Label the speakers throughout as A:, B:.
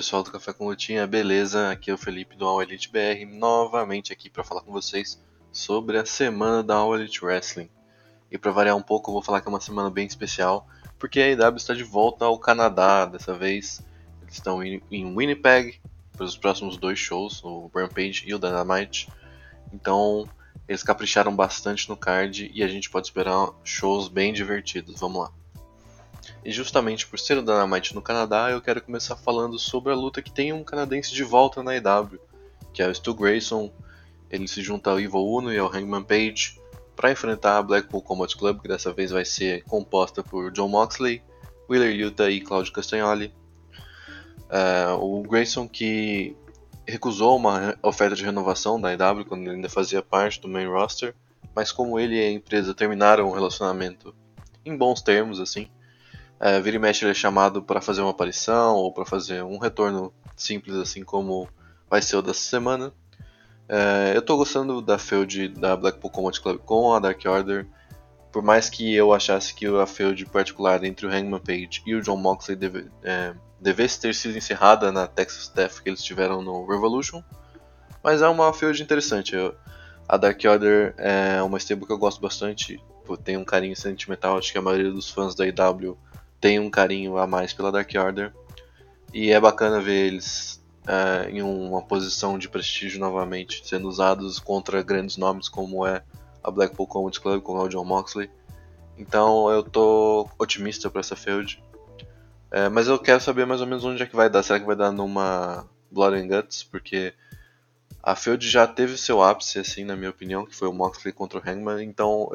A: Pessoal do Café com Lutinha, beleza? Aqui é o Felipe do All Elite BR, novamente aqui para falar com vocês sobre a semana da All Elite Wrestling. E para variar um pouco, eu vou falar que é uma semana bem especial, porque a AEW está de volta ao Canadá, dessa vez eles estão em Winnipeg para os próximos dois shows, o Rampage e o Dynamite. Então, eles capricharam bastante no card e a gente pode esperar shows bem divertidos. Vamos lá. E justamente por ser o Dynamite no Canadá, eu quero começar falando sobre a luta que tem um canadense de volta na EW, que é o Stu Grayson. Ele se junta ao Evil Uno e ao Hangman Page para enfrentar a Blackpool Combat Club, que dessa vez vai ser composta por John Moxley, Wheeler Yuta e Claudio Castagnoli. Uh, o Grayson que recusou uma oferta de renovação da EW quando ele ainda fazia parte do main roster, mas como ele e a empresa terminaram o relacionamento em bons termos, assim, é, vira e mexe ele é chamado para fazer uma aparição ou para fazer um retorno simples, assim como vai ser o dessa semana. É, eu estou gostando da feud da Blackpool Combat Club com a Dark Order. Por mais que eu achasse que a feud particular entre o Hangman Page e o John Moxley deve, é, devesse ter sido encerrada na Texas Death que eles tiveram no Revolution. Mas é uma feud interessante. Eu, a Dark Order é uma stable que eu gosto bastante. Tem um carinho sentimental, acho que a maioria dos fãs da IW tem um carinho a mais pela Dark Order. E é bacana ver eles é, em uma posição de prestígio novamente, sendo usados contra grandes nomes como é a Blackpool Combat Club, com o John Moxley. Então eu tô otimista para essa feud. É, mas eu quero saber mais ou menos onde é que vai dar. Será que vai dar numa Blood and Guts? Porque a feud já teve seu ápice, assim, na minha opinião, que foi o Moxley contra o Hangman. Então,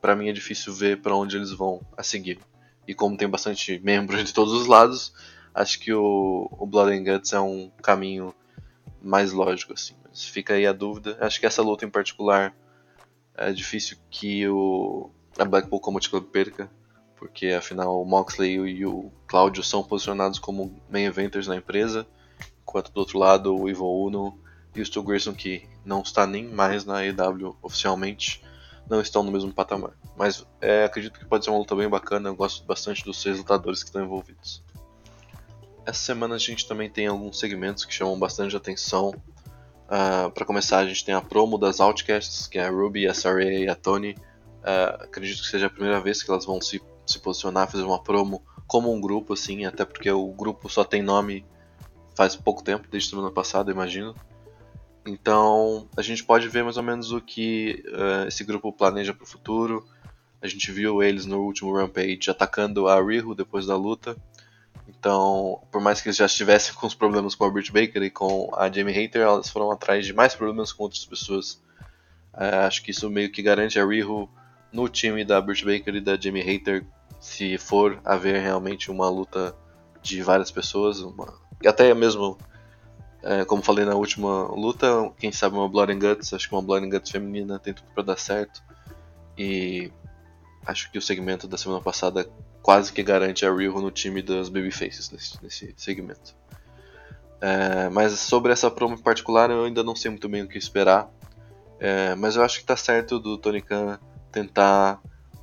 A: para mim é difícil ver para onde eles vão a seguir e como tem bastante membros de todos os lados, acho que o, o Blood and Guts é um caminho mais lógico assim. Mas fica aí a dúvida. Acho que essa luta em particular é difícil que o a Blackpool Combat Club perca, porque afinal o Moxley e o Claudio são posicionados como main eventers na empresa, enquanto do outro lado o Ivo Uno e o Stu Grayson que não está nem mais na EW oficialmente não estão no mesmo patamar. Mas é, acredito que pode ser uma luta bem bacana, eu gosto bastante dos seis lutadores que estão envolvidos. Essa semana a gente também tem alguns segmentos que chamam bastante atenção. Uh, ah, para começar, a gente tem a promo das Outcasts, que é a Ruby, a Sarah e a Tony. Uh, acredito que seja a primeira vez que elas vão se, se posicionar, fazer uma promo como um grupo, assim, até porque o grupo só tem nome faz pouco tempo, desde semana passada, imagino. Então a gente pode ver mais ou menos o que uh, esse grupo planeja para o futuro. A gente viu eles no último Rampage atacando a Riho depois da luta. Então, por mais que eles já estivessem com os problemas com a Britt Baker e com a Jamie Hater, elas foram atrás de mais problemas com outras pessoas. É, acho que isso meio que garante a Riho no time da Britt Baker e da Jamie Hater, se for haver realmente uma luta de várias pessoas, uma... até mesmo, é, como falei na última luta, quem sabe uma Blood and Guts, acho que uma Blood and Guts feminina tem tudo para dar certo. E acho que o segmento da semana passada quase que garante a Riho no time das Babyfaces nesse, nesse segmento. É, mas sobre essa promo em particular eu ainda não sei muito bem o que esperar. É, mas eu acho que tá certo do Tony Khan tentar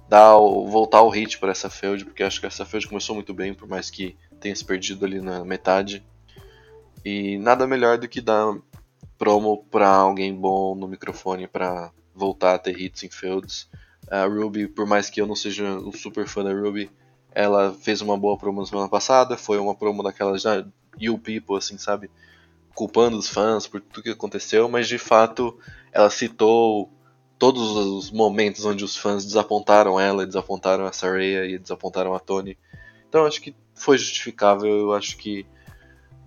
A: dar o, voltar o hit para essa feud, porque acho que essa feud começou muito bem, por mais que tenha se perdido ali na metade. E nada melhor do que dar promo para alguém bom no microfone para voltar a ter hits em feuds. A Ruby, por mais que eu não seja um super fã da Ruby, ela fez uma boa promo na semana passada, foi uma promo daquelas já you people, assim, sabe? Culpando os fãs por tudo que aconteceu, mas de fato ela citou todos os momentos onde os fãs desapontaram ela, desapontaram a Saraya e desapontaram a Tony. Então acho que foi justificável, eu acho que.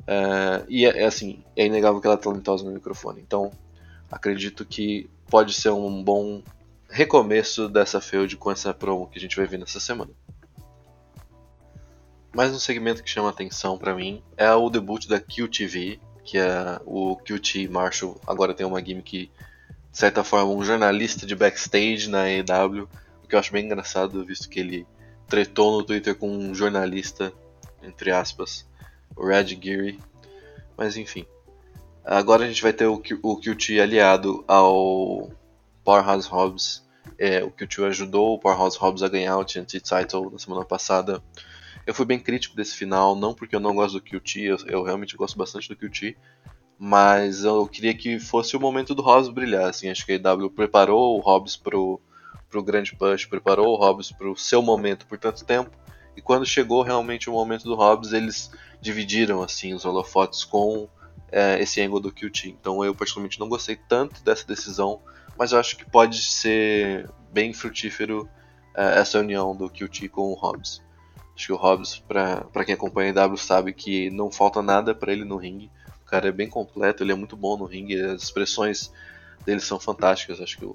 A: É, e é, é, assim, é inegável que ela é talentosa no microfone. Então acredito que pode ser um bom recomeço dessa feud com essa promo que a gente vai ver nessa semana. Mais um segmento que chama atenção para mim é o debut da QTV, que é o QT Marshall. Agora tem uma gimmick, de certa forma, um jornalista de backstage na EW, o que eu acho bem engraçado, visto que ele tretou no Twitter com um jornalista, entre aspas, o Red Geary. Mas enfim. Agora a gente vai ter o, o QT aliado ao Powerhouse Hobbs. É, o QT ajudou o Powerhouse Hobbs a ganhar o TNT Title na semana passada eu fui bem crítico desse final, não porque eu não gosto do QT, eu, eu realmente gosto bastante do QT, mas eu queria que fosse o momento do Hobbs brilhar. Assim, acho que a EW preparou o Hobbs pro, pro grande push, preparou o Hobbs pro seu momento por tanto tempo, e quando chegou realmente o momento do Hobbs, eles dividiram assim os holofotes com é, esse ângulo do QT. Então eu particularmente não gostei tanto dessa decisão, mas eu acho que pode ser bem frutífero é, essa união do QT com o Hobbs. Acho que o Hobbs, para quem acompanha a W, sabe que não falta nada para ele no ringue. O cara é bem completo, ele é muito bom no ringue, as expressões dele são fantásticas. Acho que o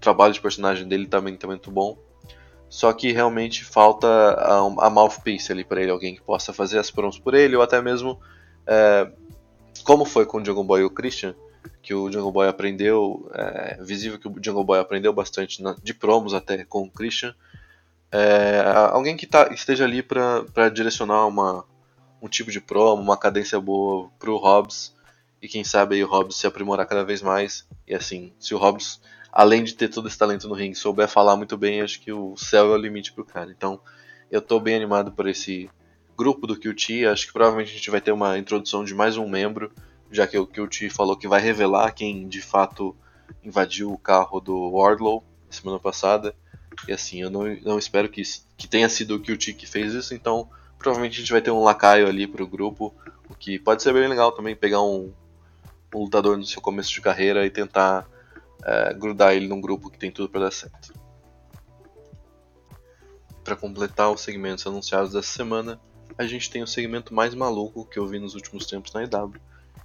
A: trabalho de personagem dele também tá muito bom. Só que realmente falta a, a mouthpiece ali para ele, alguém que possa fazer as promos por ele, ou até mesmo, é, como foi com o Jungle Boy e o Christian, que o Jungle Boy aprendeu, é visível que o Jungle Boy aprendeu bastante na, de promos até com o Christian, é, alguém que tá, esteja ali para direcionar uma, um tipo de promo, uma cadência boa pro Hobbs e quem sabe aí o Hobbs se aprimorar cada vez mais. E assim, se o Hobbs, além de ter todo esse talento no ringue, souber falar muito bem, acho que o céu é o limite pro cara. Então, eu tô bem animado por esse grupo do QT. Acho que provavelmente a gente vai ter uma introdução de mais um membro, já que o QT falou que vai revelar quem de fato invadiu o carro do Wardlow semana passada. E assim, eu não, não espero que, que tenha sido o QT que fez isso, então provavelmente a gente vai ter um lacaio ali pro grupo, o que pode ser bem legal também, pegar um, um lutador no seu começo de carreira e tentar é, grudar ele num grupo que tem tudo para dar certo. Para completar os segmentos anunciados dessa semana, a gente tem o segmento mais maluco que eu vi nos últimos tempos na EW,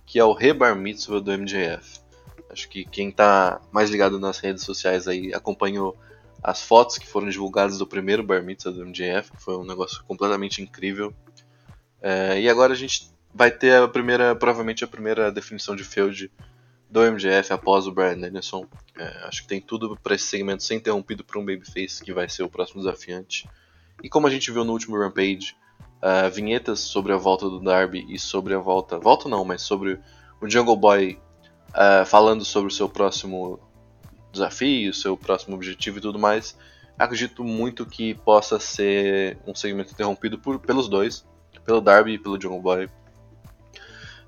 A: que é o Rebar Mitzvah do MJF. Acho que quem está mais ligado nas redes sociais aí acompanhou as fotos que foram divulgadas do primeiro Bar Mitzvah do MJF, que foi um negócio completamente incrível. É, e agora a gente vai ter a primeira, provavelmente a primeira definição de feud do MJF após o Brian Danielson. É, acho que tem tudo para esse segmento ser interrompido por um babyface que vai ser o próximo desafiante. E como a gente viu no último Rampage, uh, vinhetas sobre a volta do Darby e sobre a volta, volta não, mas sobre o Jungle Boy uh, falando sobre o seu próximo desafio, seu próximo objetivo e tudo mais, acredito muito que possa ser um segmento interrompido por, pelos dois, pelo Darby e pelo Jungle Boy.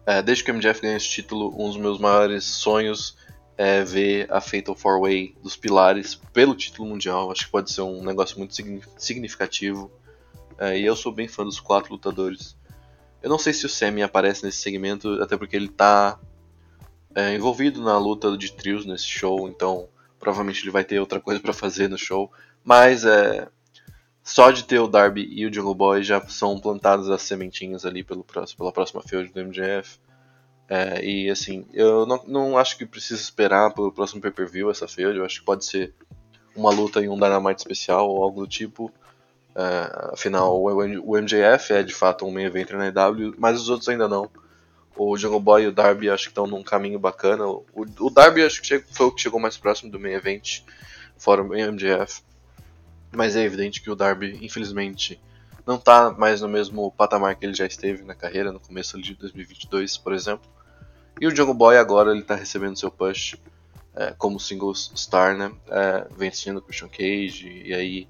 A: É, desde que o MJF ganhou esse título, um dos meus maiores sonhos é ver a Fatal 4-Way dos pilares pelo título mundial. Acho que pode ser um negócio muito significativo. É, e eu sou bem fã dos quatro lutadores. Eu não sei se o Sami aparece nesse segmento, até porque ele está é, envolvido na luta de trios nesse show, então provavelmente ele vai ter outra coisa para fazer no show, Mas é, só de ter o Darby e o Jungle Boy já são plantadas as sementinhas ali pelo pela próxima feud do MJF. É, e assim, eu não, não acho que precisa esperar pelo próximo pay-per-view essa feud, eu acho que pode ser uma luta em um Dynamite especial ou algo do tipo. É, afinal, o MJF é de fato um main event na EW, mas os outros ainda não. O Jungle Boy e o Darby acho que estão num caminho bacana. O, o Darby acho que foi o que chegou mais próximo do main event, fora o MJF. Mas é evidente que o Darby, infelizmente, não está mais no mesmo patamar que ele já esteve na carreira, no começo de 2022, por exemplo. E o Jungle Boy agora ele está recebendo seu push é, como single star, né? É, vencendo o Christian Cage e aí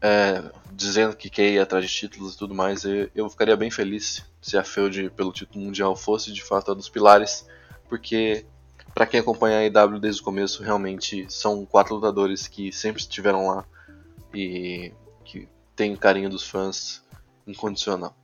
A: é, dizendo que quer ir atrás de títulos e tudo mais. Eu, eu ficaria bem feliz se a feud pelo título mundial fosse de fato a dos pilares, porque para quem acompanha a IW desde o começo, realmente são quatro lutadores que sempre estiveram lá e que tem carinho dos fãs incondicional.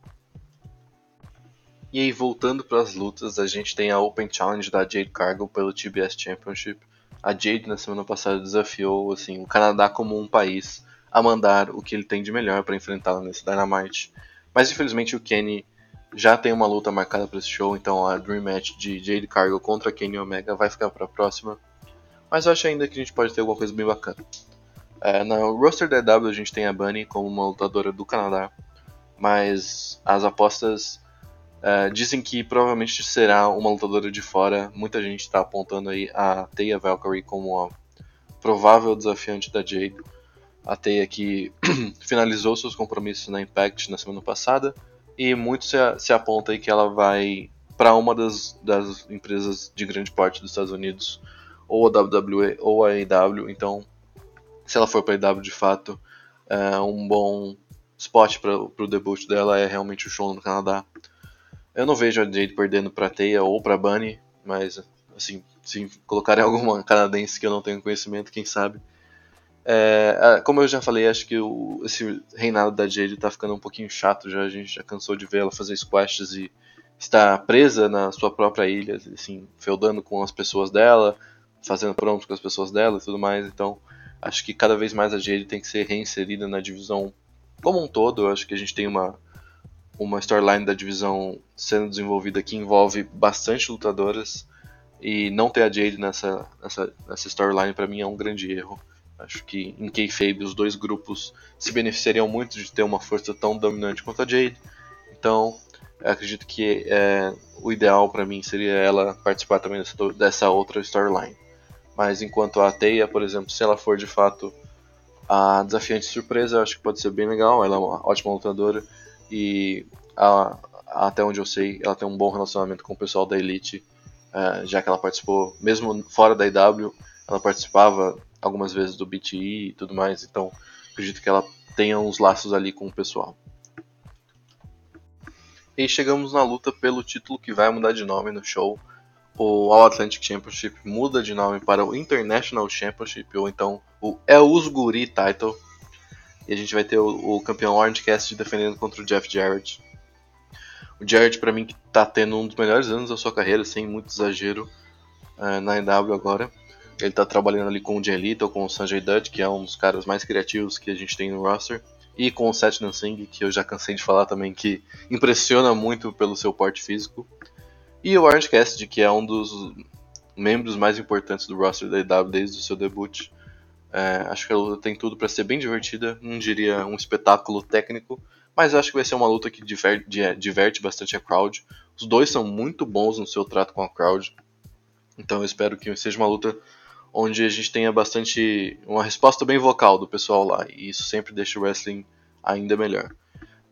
A: E aí, voltando para as lutas, a gente tem a Open Challenge da Jade Cargill pelo TBS Championship. A Jade, na semana passada, desafiou assim, o Canadá como um país a mandar o que ele tem de melhor para enfrentá-la nesse Dynamite. Mas, infelizmente, o Kenny já tem uma luta marcada para esse show, então a Dream Match de Jade Cargill contra Kenny Omega vai ficar para a próxima. Mas eu acho ainda que a gente pode ter alguma coisa bem bacana. É, no roster da EW a gente tem a Bunny como uma lutadora do Canadá, mas as apostas Uh, dizem que provavelmente será uma lutadora de fora. Muita gente está apontando aí a Teia Valkyrie como a provável desafiante da Jade. A Teia que finalizou seus compromissos na Impact na semana passada e muito se, se aponta aí que ela vai para uma das, das empresas de grande porte dos Estados Unidos, ou a WWE ou a AEW. Então, se ela for para a AEW de fato, é um bom spot para o debut dela é realmente o show no Canadá. Eu não vejo a Jade perdendo pra Teia ou pra Bunny, mas assim, se colocarem alguma canadense que eu não tenho conhecimento, quem sabe. É, como eu já falei, acho que o, esse reinado da Jade tá ficando um pouquinho chato já. A gente já cansou de ver ela fazer squashes e estar presa na sua própria ilha, assim, feudando com as pessoas dela, fazendo pronto com as pessoas dela e tudo mais. Então, acho que cada vez mais a Jade tem que ser reinserida na divisão como um todo. Eu acho que a gente tem uma uma storyline da divisão sendo desenvolvida que envolve bastante lutadoras e não ter a Jade nessa, nessa, nessa storyline para mim é um grande erro. Acho que em Kayfabe os dois grupos se beneficiariam muito de ter uma força tão dominante quanto a Jade. Então, acredito que é, o ideal para mim seria ela participar também dessa, dessa outra storyline. Mas enquanto a Teia, por exemplo, se ela for de fato a desafiante surpresa, acho que pode ser bem legal. Ela é uma ótima lutadora e a, até onde eu sei, ela tem um bom relacionamento com o pessoal da Elite, uh, já que ela participou, mesmo fora da IW, ela participava algumas vezes do BTE e tudo mais, então acredito que ela tenha uns laços ali com o pessoal. E chegamos na luta pelo título que vai mudar de nome no show. O All Atlantic Championship muda de nome para o International Championship, ou então o El Usguri Title e a gente vai ter o, o campeão Orange Cassidy defendendo contra o Jeff Jarrett. O Jarrett, para mim, que tá tendo um dos melhores anos da sua carreira, sem muito exagero, uh, na EW agora. Ele tá trabalhando ali com o Little, com o Sanjay Dutt, que é um dos caras mais criativos que a gente tem no roster. E com o Seth Nansing, que eu já cansei de falar também, que impressiona muito pelo seu porte físico. E o Orange Cassidy, que é um dos membros mais importantes do roster da EW desde o seu debut. É, acho que a luta tem tudo para ser bem divertida, não diria um espetáculo técnico, mas acho que vai ser uma luta que diverte, bastante a crowd. Os dois são muito bons no seu trato com a crowd, então eu espero que seja uma luta onde a gente tenha bastante uma resposta bem vocal do pessoal lá, e isso sempre deixa o wrestling ainda melhor.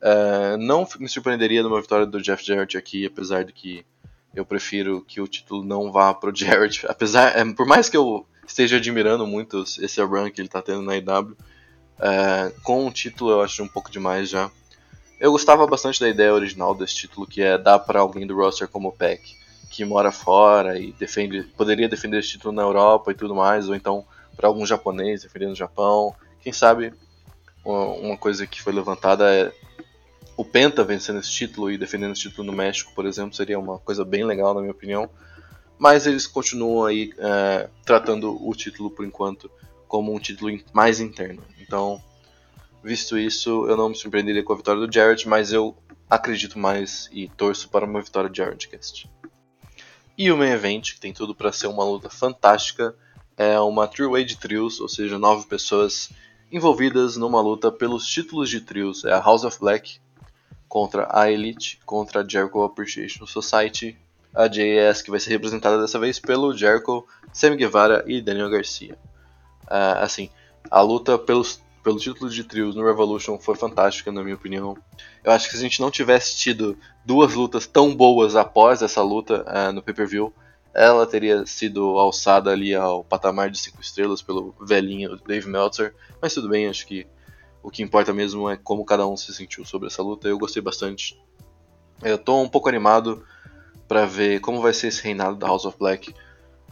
A: É, não me surpreenderia numa vitória do Jeff Jarrett aqui, apesar de que eu prefiro que o título não vá pro Jarrett, apesar, é, por mais que eu esteja admirando muito esse run que ele está tendo na IW. É, com o título eu acho um pouco demais já. Eu gostava bastante da ideia original desse título, que é dar para alguém do roster como o Peck, que mora fora e defende, poderia defender esse título na Europa e tudo mais, ou então para algum japonês defendendo no Japão. Quem sabe uma coisa que foi levantada é o Penta vencendo esse título e defendendo esse título no México, por exemplo, seria uma coisa bem legal na minha opinião mas eles continuam aí é, tratando o título por enquanto como um título mais interno. Então, visto isso, eu não me surpreenderia com a vitória do Jarrett, mas eu acredito mais e torço para uma vitória de Jarrett Cast. E o main event, que tem tudo para ser uma luta fantástica, é uma three-way de trios, ou seja, nove pessoas envolvidas numa luta pelos títulos de trios. É a House of Black contra a Elite, contra a Jericho Appreciation Society, a JAS que vai ser representada dessa vez pelo Jericho, Sammy Guevara e Daniel Garcia. Uh, assim, a luta pelos, pelo título de trios no Revolution foi fantástica, na minha opinião. Eu acho que se a gente não tivesse tido duas lutas tão boas após essa luta uh, no pay-per-view, ela teria sido alçada ali ao patamar de 5 estrelas pelo velhinho Dave Meltzer, mas tudo bem, acho que o que importa mesmo é como cada um se sentiu sobre essa luta. Eu gostei bastante. Eu tô um pouco animado para ver como vai ser esse reinado da House of Black.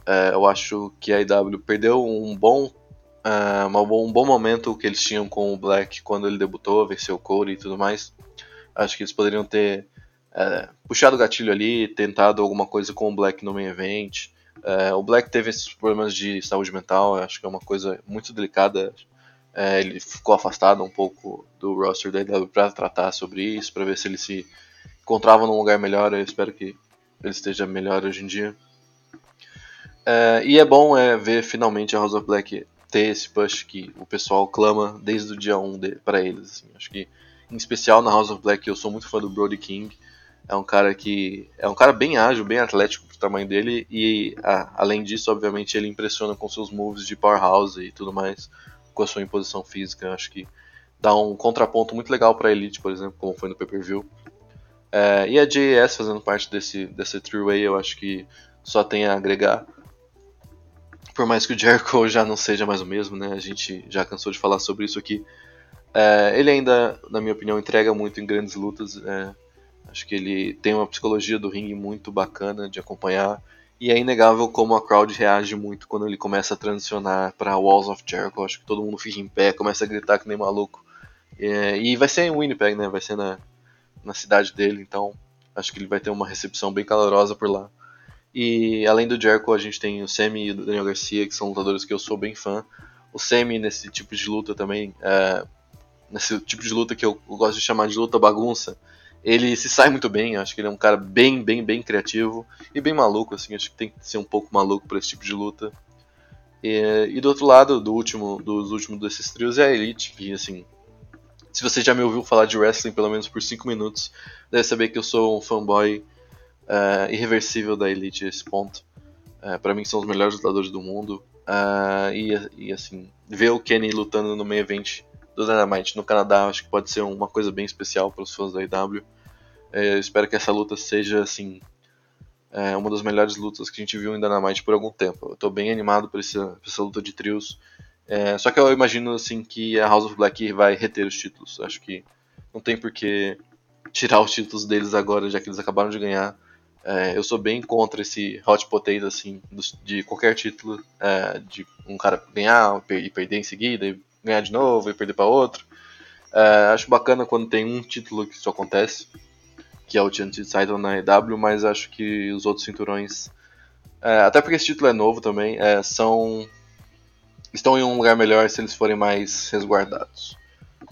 A: É, eu acho que a IW perdeu um bom, uh, um bom momento que eles tinham com o Black quando ele debutou, venceu o Cody e tudo mais. Acho que eles poderiam ter é, puxado o gatilho ali, tentado alguma coisa com o Black no main event. É, o Black teve esses problemas de saúde mental, acho que é uma coisa muito delicada. É, ele ficou afastado um pouco do roster da IW para tratar sobre isso, para ver se ele se encontrava num lugar melhor. Eu espero que ele esteja melhor hoje em dia. É, e é bom é, ver finalmente a House of Black ter esse push que o pessoal clama desde o dia 1 para eles. Assim. Acho que, em especial na House of Black, eu sou muito fã do Brody King. É um cara que é um cara bem ágil, bem atlético pro tamanho dele e a, além disso, obviamente, ele impressiona com seus moves de powerhouse e tudo mais, com a sua imposição física. Acho que dá um contraponto muito legal para Elite, por exemplo, como foi no pay-per-view. É, e a JAS fazendo parte desse desse three-way, eu acho que só tem a agregar. Por mais que o Jericho já não seja mais o mesmo, né? A gente já cansou de falar sobre isso aqui. É, ele ainda, na minha opinião, entrega muito em grandes lutas. É, Acho que ele tem uma psicologia do ringue muito bacana de acompanhar. E é inegável como a crowd reage muito quando ele começa a transicionar para Walls of Jericho. Acho que todo mundo fica em pé, começa a gritar que nem maluco. É, e vai ser em Winnipeg, né? Vai ser na, na cidade dele, então acho que ele vai ter uma recepção bem calorosa por lá. E além do Jericho, a gente tem o Semi e o Daniel Garcia, que são lutadores que eu sou bem fã. O Semi, nesse tipo de luta também, é, nesse tipo de luta que eu, eu gosto de chamar de luta bagunça, ele se sai muito bem, acho que ele é um cara bem, bem, bem criativo e bem maluco, assim, acho que tem que ser um pouco maluco para esse tipo de luta. E, e, do outro lado, do último, dos últimos desses trios é a Elite, que assim, se você já me ouviu falar de wrestling pelo menos por 5 minutos, deve saber que eu sou um fanboy uh, irreversível da Elite a esse ponto. Uh, é, para mim são os melhores lutadores do mundo. Uh, e, e, assim, ver o Kenny lutando no main event do Dynamite no Canadá, acho que pode ser uma coisa bem especial para os fãs da IW. É, eu espero que essa luta seja assim é, uma das melhores lutas que a gente viu em Dynamite por algum tempo. Eu estou bem animado por essa, por essa luta de trios. É, só que eu imagino assim que a House of Black vai reter os títulos. Acho que não tem por que tirar os títulos deles agora, já que eles acabaram de ganhar. É, eu sou bem contra esse hot potato assim de qualquer título, é, de um cara ganhar e perder em seguida, e ganhar de novo e perder para outro. É, acho bacana quando tem um título que isso acontece, que é o TNT Title na EW, mas acho que os outros cinturões, é, até porque esse título é novo também, é, são estão em um lugar melhor se eles forem mais resguardados.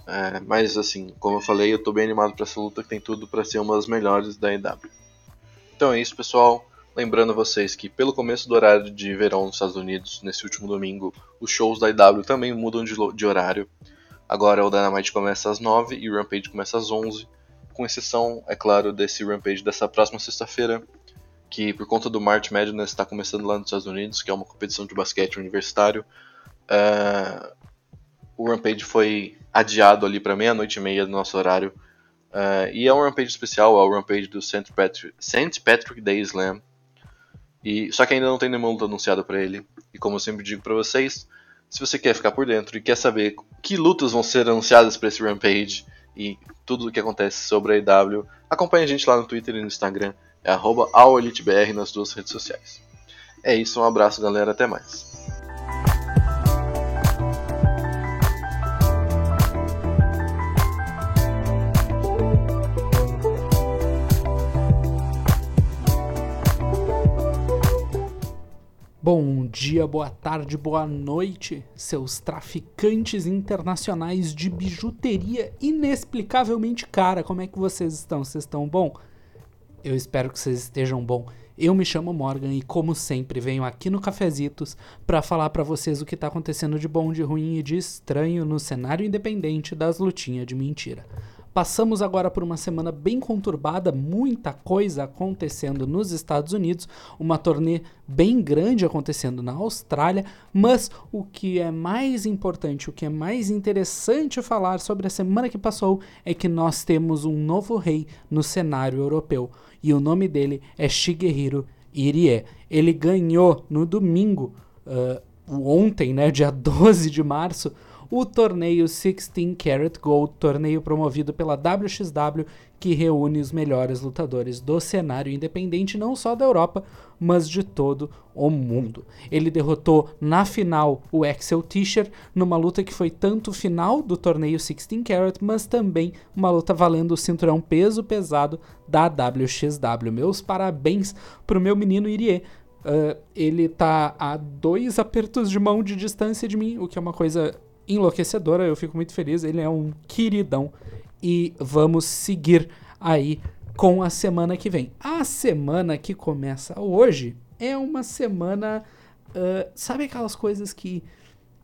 A: É, mas assim, como eu falei, eu estou bem animado para essa luta que tem tudo para ser uma das melhores da EW. Então é isso, pessoal. Lembrando vocês que, pelo começo do horário de verão nos Estados Unidos, nesse último domingo, os shows da IW também mudam de, de horário. Agora o Dynamite começa às 9 e o Rampage começa às 11, com exceção, é claro, desse Rampage dessa próxima sexta-feira, que por conta do March Madness está começando lá nos Estados Unidos, que é uma competição de basquete universitário. Uh, o Rampage foi adiado ali para meia-noite e meia do nosso horário. Uh, e é um Rampage especial, é o Rampage do St. Patrick, St. Patrick Day Slam, e só que ainda não tem nenhuma luta anunciada para ele. E como eu sempre digo para vocês, se você quer ficar por dentro e quer saber que lutas vão ser anunciadas para esse Rampage e tudo o que acontece sobre a EW, acompanhe a gente lá no Twitter e no Instagram, é @aolitebr nas duas redes sociais. É isso, um abraço galera, até mais.
B: Bom dia, boa tarde, boa noite, seus traficantes internacionais de bijuteria inexplicavelmente cara. Como é que vocês estão? Vocês estão bom? Eu espero que vocês estejam bom. Eu me chamo Morgan e como sempre venho aqui no Cafezitos para falar para vocês o que tá acontecendo de bom, de ruim e de estranho no cenário independente das lutinhas de mentira. Passamos agora por uma semana bem conturbada, muita coisa acontecendo nos Estados Unidos, uma turnê bem grande acontecendo na Austrália, mas o que é mais importante, o que é mais interessante falar sobre a semana que passou é que nós temos um novo rei no cenário europeu e o nome dele é Shigeru Irie. Ele ganhou no domingo, uh, ontem, né, dia 12 de março, o torneio 16 Karat Gold, torneio promovido pela WXW, que reúne os melhores lutadores do cenário independente, não só da Europa, mas de todo o mundo. Ele derrotou na final o Axel Tischer, numa luta que foi tanto final do torneio 16 Karat, mas também uma luta valendo o cinturão peso pesado da WXW. Meus parabéns pro meu menino Irie. Uh, ele tá a dois apertos de mão de distância de mim, o que é uma coisa enlouquecedora. Eu fico muito feliz. Ele é um queridão. E vamos seguir aí com a semana que vem. A semana que começa hoje é uma semana. Uh, sabe aquelas coisas que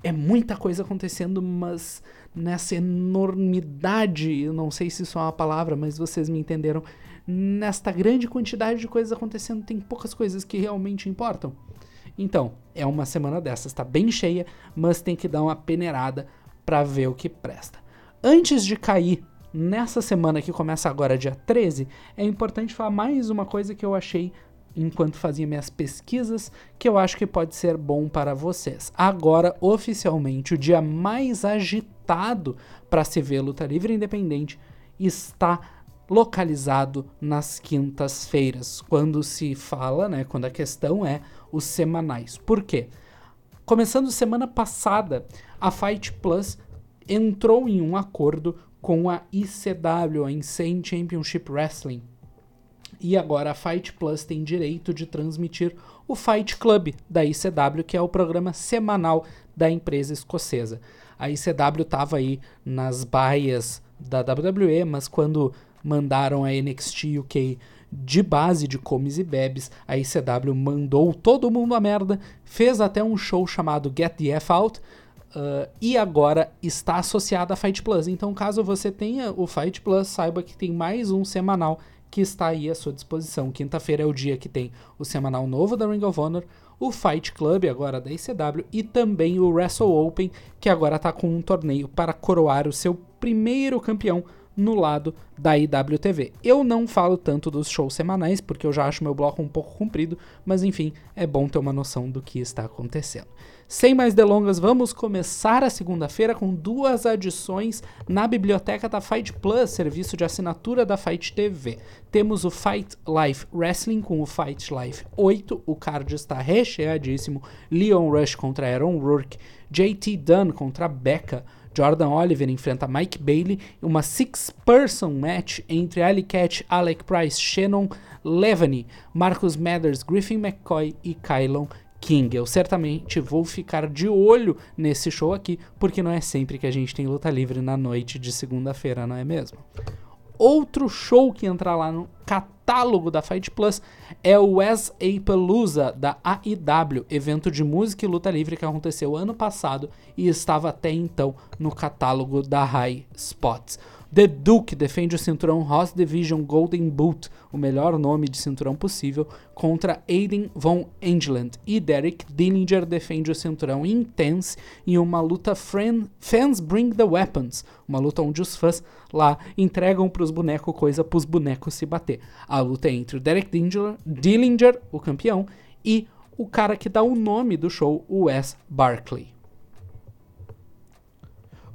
B: é muita coisa acontecendo, mas nessa enormidade, eu não sei se isso é uma palavra, mas vocês me entenderam. Nesta grande quantidade de coisas acontecendo, tem poucas coisas que realmente importam. Então, é uma semana dessas, tá bem cheia, mas tem que dar uma peneirada para ver o que presta. Antes de cair nessa semana que começa agora, dia 13, é importante falar mais uma coisa que eu achei enquanto fazia minhas pesquisas, que eu acho que pode ser bom para vocês. Agora, oficialmente, o dia mais agitado para se ver luta livre independente está localizado nas quintas-feiras, quando se fala, né, quando a questão é os semanais. Por quê? Começando semana passada, a Fight Plus entrou em um acordo com a ICW, a Insane Championship Wrestling. E agora a Fight Plus tem direito de transmitir o Fight Club da ICW, que é o programa semanal da empresa escocesa. A ICW estava aí nas baias da WWE, mas quando mandaram a NXT UK de base de comes e bebes, a ICW mandou todo mundo a merda, fez até um show chamado Get the F Out, uh, e agora está associada a Fight Plus. Então, caso você tenha o Fight Plus, saiba que tem mais um semanal que está aí à sua disposição. Quinta-feira é o dia que tem o semanal novo da Ring of Honor, o Fight Club agora da ICW e também o Wrestle Open, que agora está com um torneio para coroar o seu primeiro campeão no lado da IWTV. Eu não falo tanto dos shows semanais, porque eu já acho meu bloco um pouco comprido, mas enfim, é bom ter uma noção do que está acontecendo. Sem mais delongas, vamos começar a segunda-feira com duas adições na biblioteca da Fight Plus, serviço de assinatura da Fight TV. Temos o Fight Life Wrestling com o Fight Life 8, o card está recheadíssimo. Leon Rush contra Aaron Rourke, JT Dunn contra Becca, Jordan Oliver enfrenta Mike Bailey em uma six-person match entre Ali Cat, Alec Price, Shannon Levany, Marcus Mathers, Griffin McCoy e Kylon King. Eu certamente vou ficar de olho nesse show aqui, porque não é sempre que a gente tem luta livre na noite de segunda-feira, não é mesmo? Outro show que entra lá no catálogo da Fight Plus é o Wes Apalooza da AEW, evento de música e luta livre que aconteceu ano passado e estava até então no catálogo da High Spots. The Duke defende o cinturão Ross Division Golden Boot, o melhor nome de cinturão possível, contra Aiden Von Angeland. E Derek Dillinger defende o cinturão Intense em uma luta friend, Fans Bring the Weapons, uma luta onde os fãs lá entregam para os bonecos coisa para os bonecos se bater. A luta é entre o Derek Dillinger, Dillinger, o campeão, e o cara que dá o nome do show, o Wes Barkley.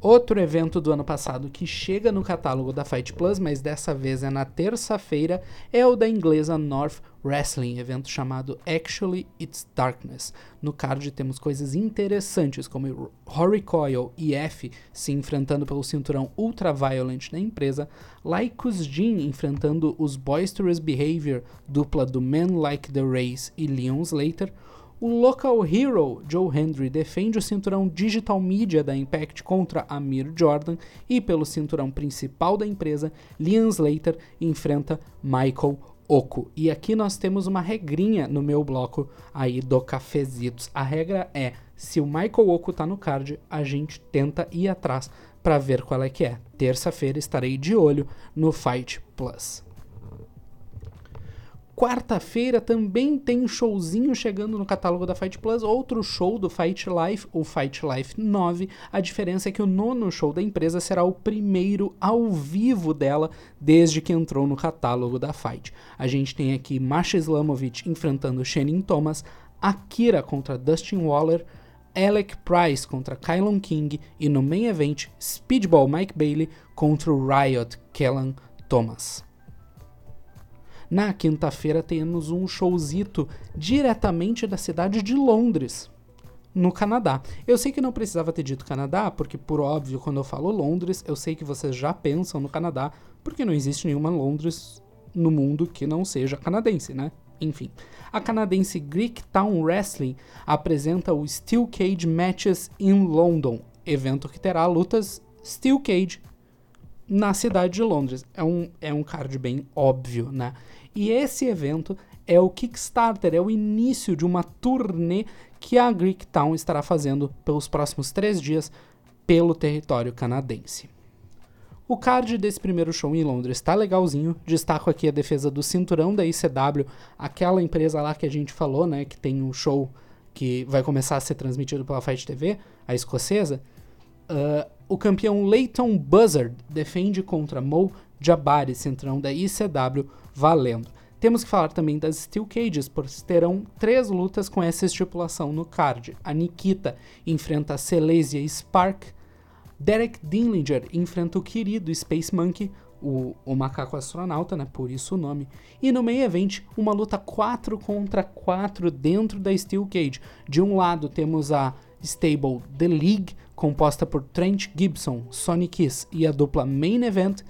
B: Outro evento do ano passado que chega no catálogo da Fight Plus, mas dessa vez é na terça-feira, é o da inglesa North Wrestling, evento chamado Actually It's Darkness. No card temos coisas interessantes como Rory Coyle e F se enfrentando pelo cinturão Ultra Violent da empresa, Lycus Jean enfrentando os Boisterous Behavior, dupla do Men Like the Race e Leon Slater, O Local Hero, Joe Hendry, defende o cinturão Digital Media da Impact contra Amir Jordan e pelo cinturão principal da empresa, Liam Slater enfrenta Michael Oco. E aqui nós temos uma regrinha no meu bloco aí do Cafezitos. A regra é, se o Michael Oco tá no card, a gente tenta ir atrás para ver qual é que é. Terça-feira estarei de olho no Fight Plus. Quarta-feira também tem um showzinho chegando no catálogo da Fight Plus, outro show do Fight Life, o Fight Life 9. A diferença é que o nono show da empresa será o primeiro ao vivo dela desde que entrou no catálogo da Fight. A gente tem aqui Masha Islamovic enfrentando Shannon Thomas, Akira contra Dustin Waller, Alec Price contra Kylon King e no main event Speedball Mike Bailey contra o Riot Kellan Thomas. Na quinta-feira temos um showzito diretamente da cidade de Londres, no Canadá. Eu sei que não precisava ter dito Canadá, porque por óbvio, quando eu falo Londres, eu sei que vocês já pensam no Canadá, porque não existe nenhuma Londres no mundo que não seja canadense, né? Enfim, a canadense Greek Town Wrestling apresenta o Steel Cage Matches in London, evento que terá lutas Steel Cage na cidade de Londres. É um, é um card bem óbvio, né? E esse evento é o Kickstarter, é o início de uma turnê que a Greek Town estará fazendo pelos próximos três dias pelo território canadense. O card desse primeiro show em Londres está legalzinho. Destaco aqui a defesa do cinturão da ICW, aquela empresa lá que a gente falou, né, que tem um show que vai começar a ser transmitido pela Fight TV, a escocesa. Uh, o campeão Leighton Buzzard defende contra Mo Jabari, cinturão da ICW, valendo. Temos que falar também das Steel Cages, pois terão três lutas com essa estipulação no card. A Nikita enfrenta a Celesia Spark, Derek Dinlinger enfrenta o querido Space Monkey, o, o, macaco astronauta, né? Por isso o nome. E no meio event, uma luta 4 contra 4 dentro da Steel Cage. De um lado temos a stable The League, composta por Trent Gibson, Sonic Kiss e a dupla Main Event,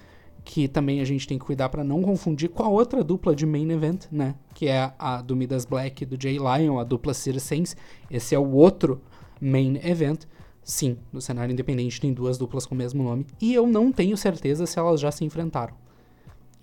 B: que também a gente tem que cuidar para não confundir com a outra dupla de main event, né? Que é a do Midas Black e do Jay Lion, a dupla Circense. Esse é o outro main event. Sim, no cenário independente tem duas duplas com o mesmo nome. E eu não tenho certeza se elas já se enfrentaram.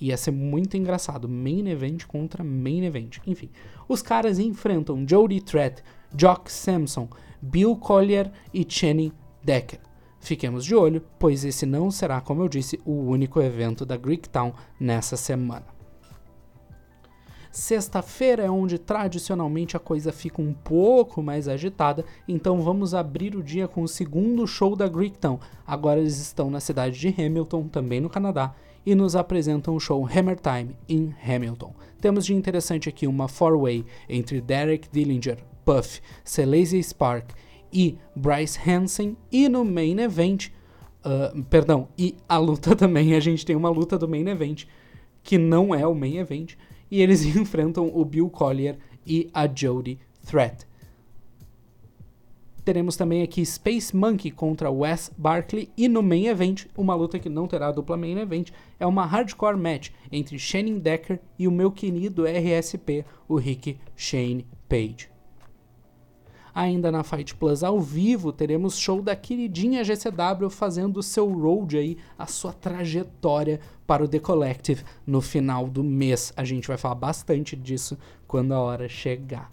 B: Ia ser muito engraçado. Main event contra main event. Enfim, os caras enfrentam Jody Threat, Jock Samson, Bill Collier e Channing Decker. Fiquemos de olho, pois esse não será, como eu disse, o único evento da Greektown nessa semana. Sexta-feira é onde tradicionalmente a coisa fica um pouco mais agitada, então vamos abrir o dia com o segundo show da Greektown. Agora eles estão na cidade de Hamilton, também no Canadá, e nos apresentam o show Hammer Time em Hamilton. Temos de interessante aqui uma four-way entre Derek Dillinger, Puff, Celeste Spark e Bryce Hansen. E no main event, uh, perdão, e a luta também, a gente tem uma luta do main event, que não é o main event, e eles enfrentam o Bill Collier e a Jody Threat. Teremos também aqui Space Monkey contra Wes Barkley e no main event, uma luta que não terá dupla main event, é uma hardcore match entre Shannon Decker e o meu querido RSP, o Rick Shane Page. Ainda na Fight Plus ao vivo, teremos show da queridinha GCW fazendo o seu road aí, a sua trajetória para o The Collective no final do mês. A gente vai falar bastante disso quando a hora chegar.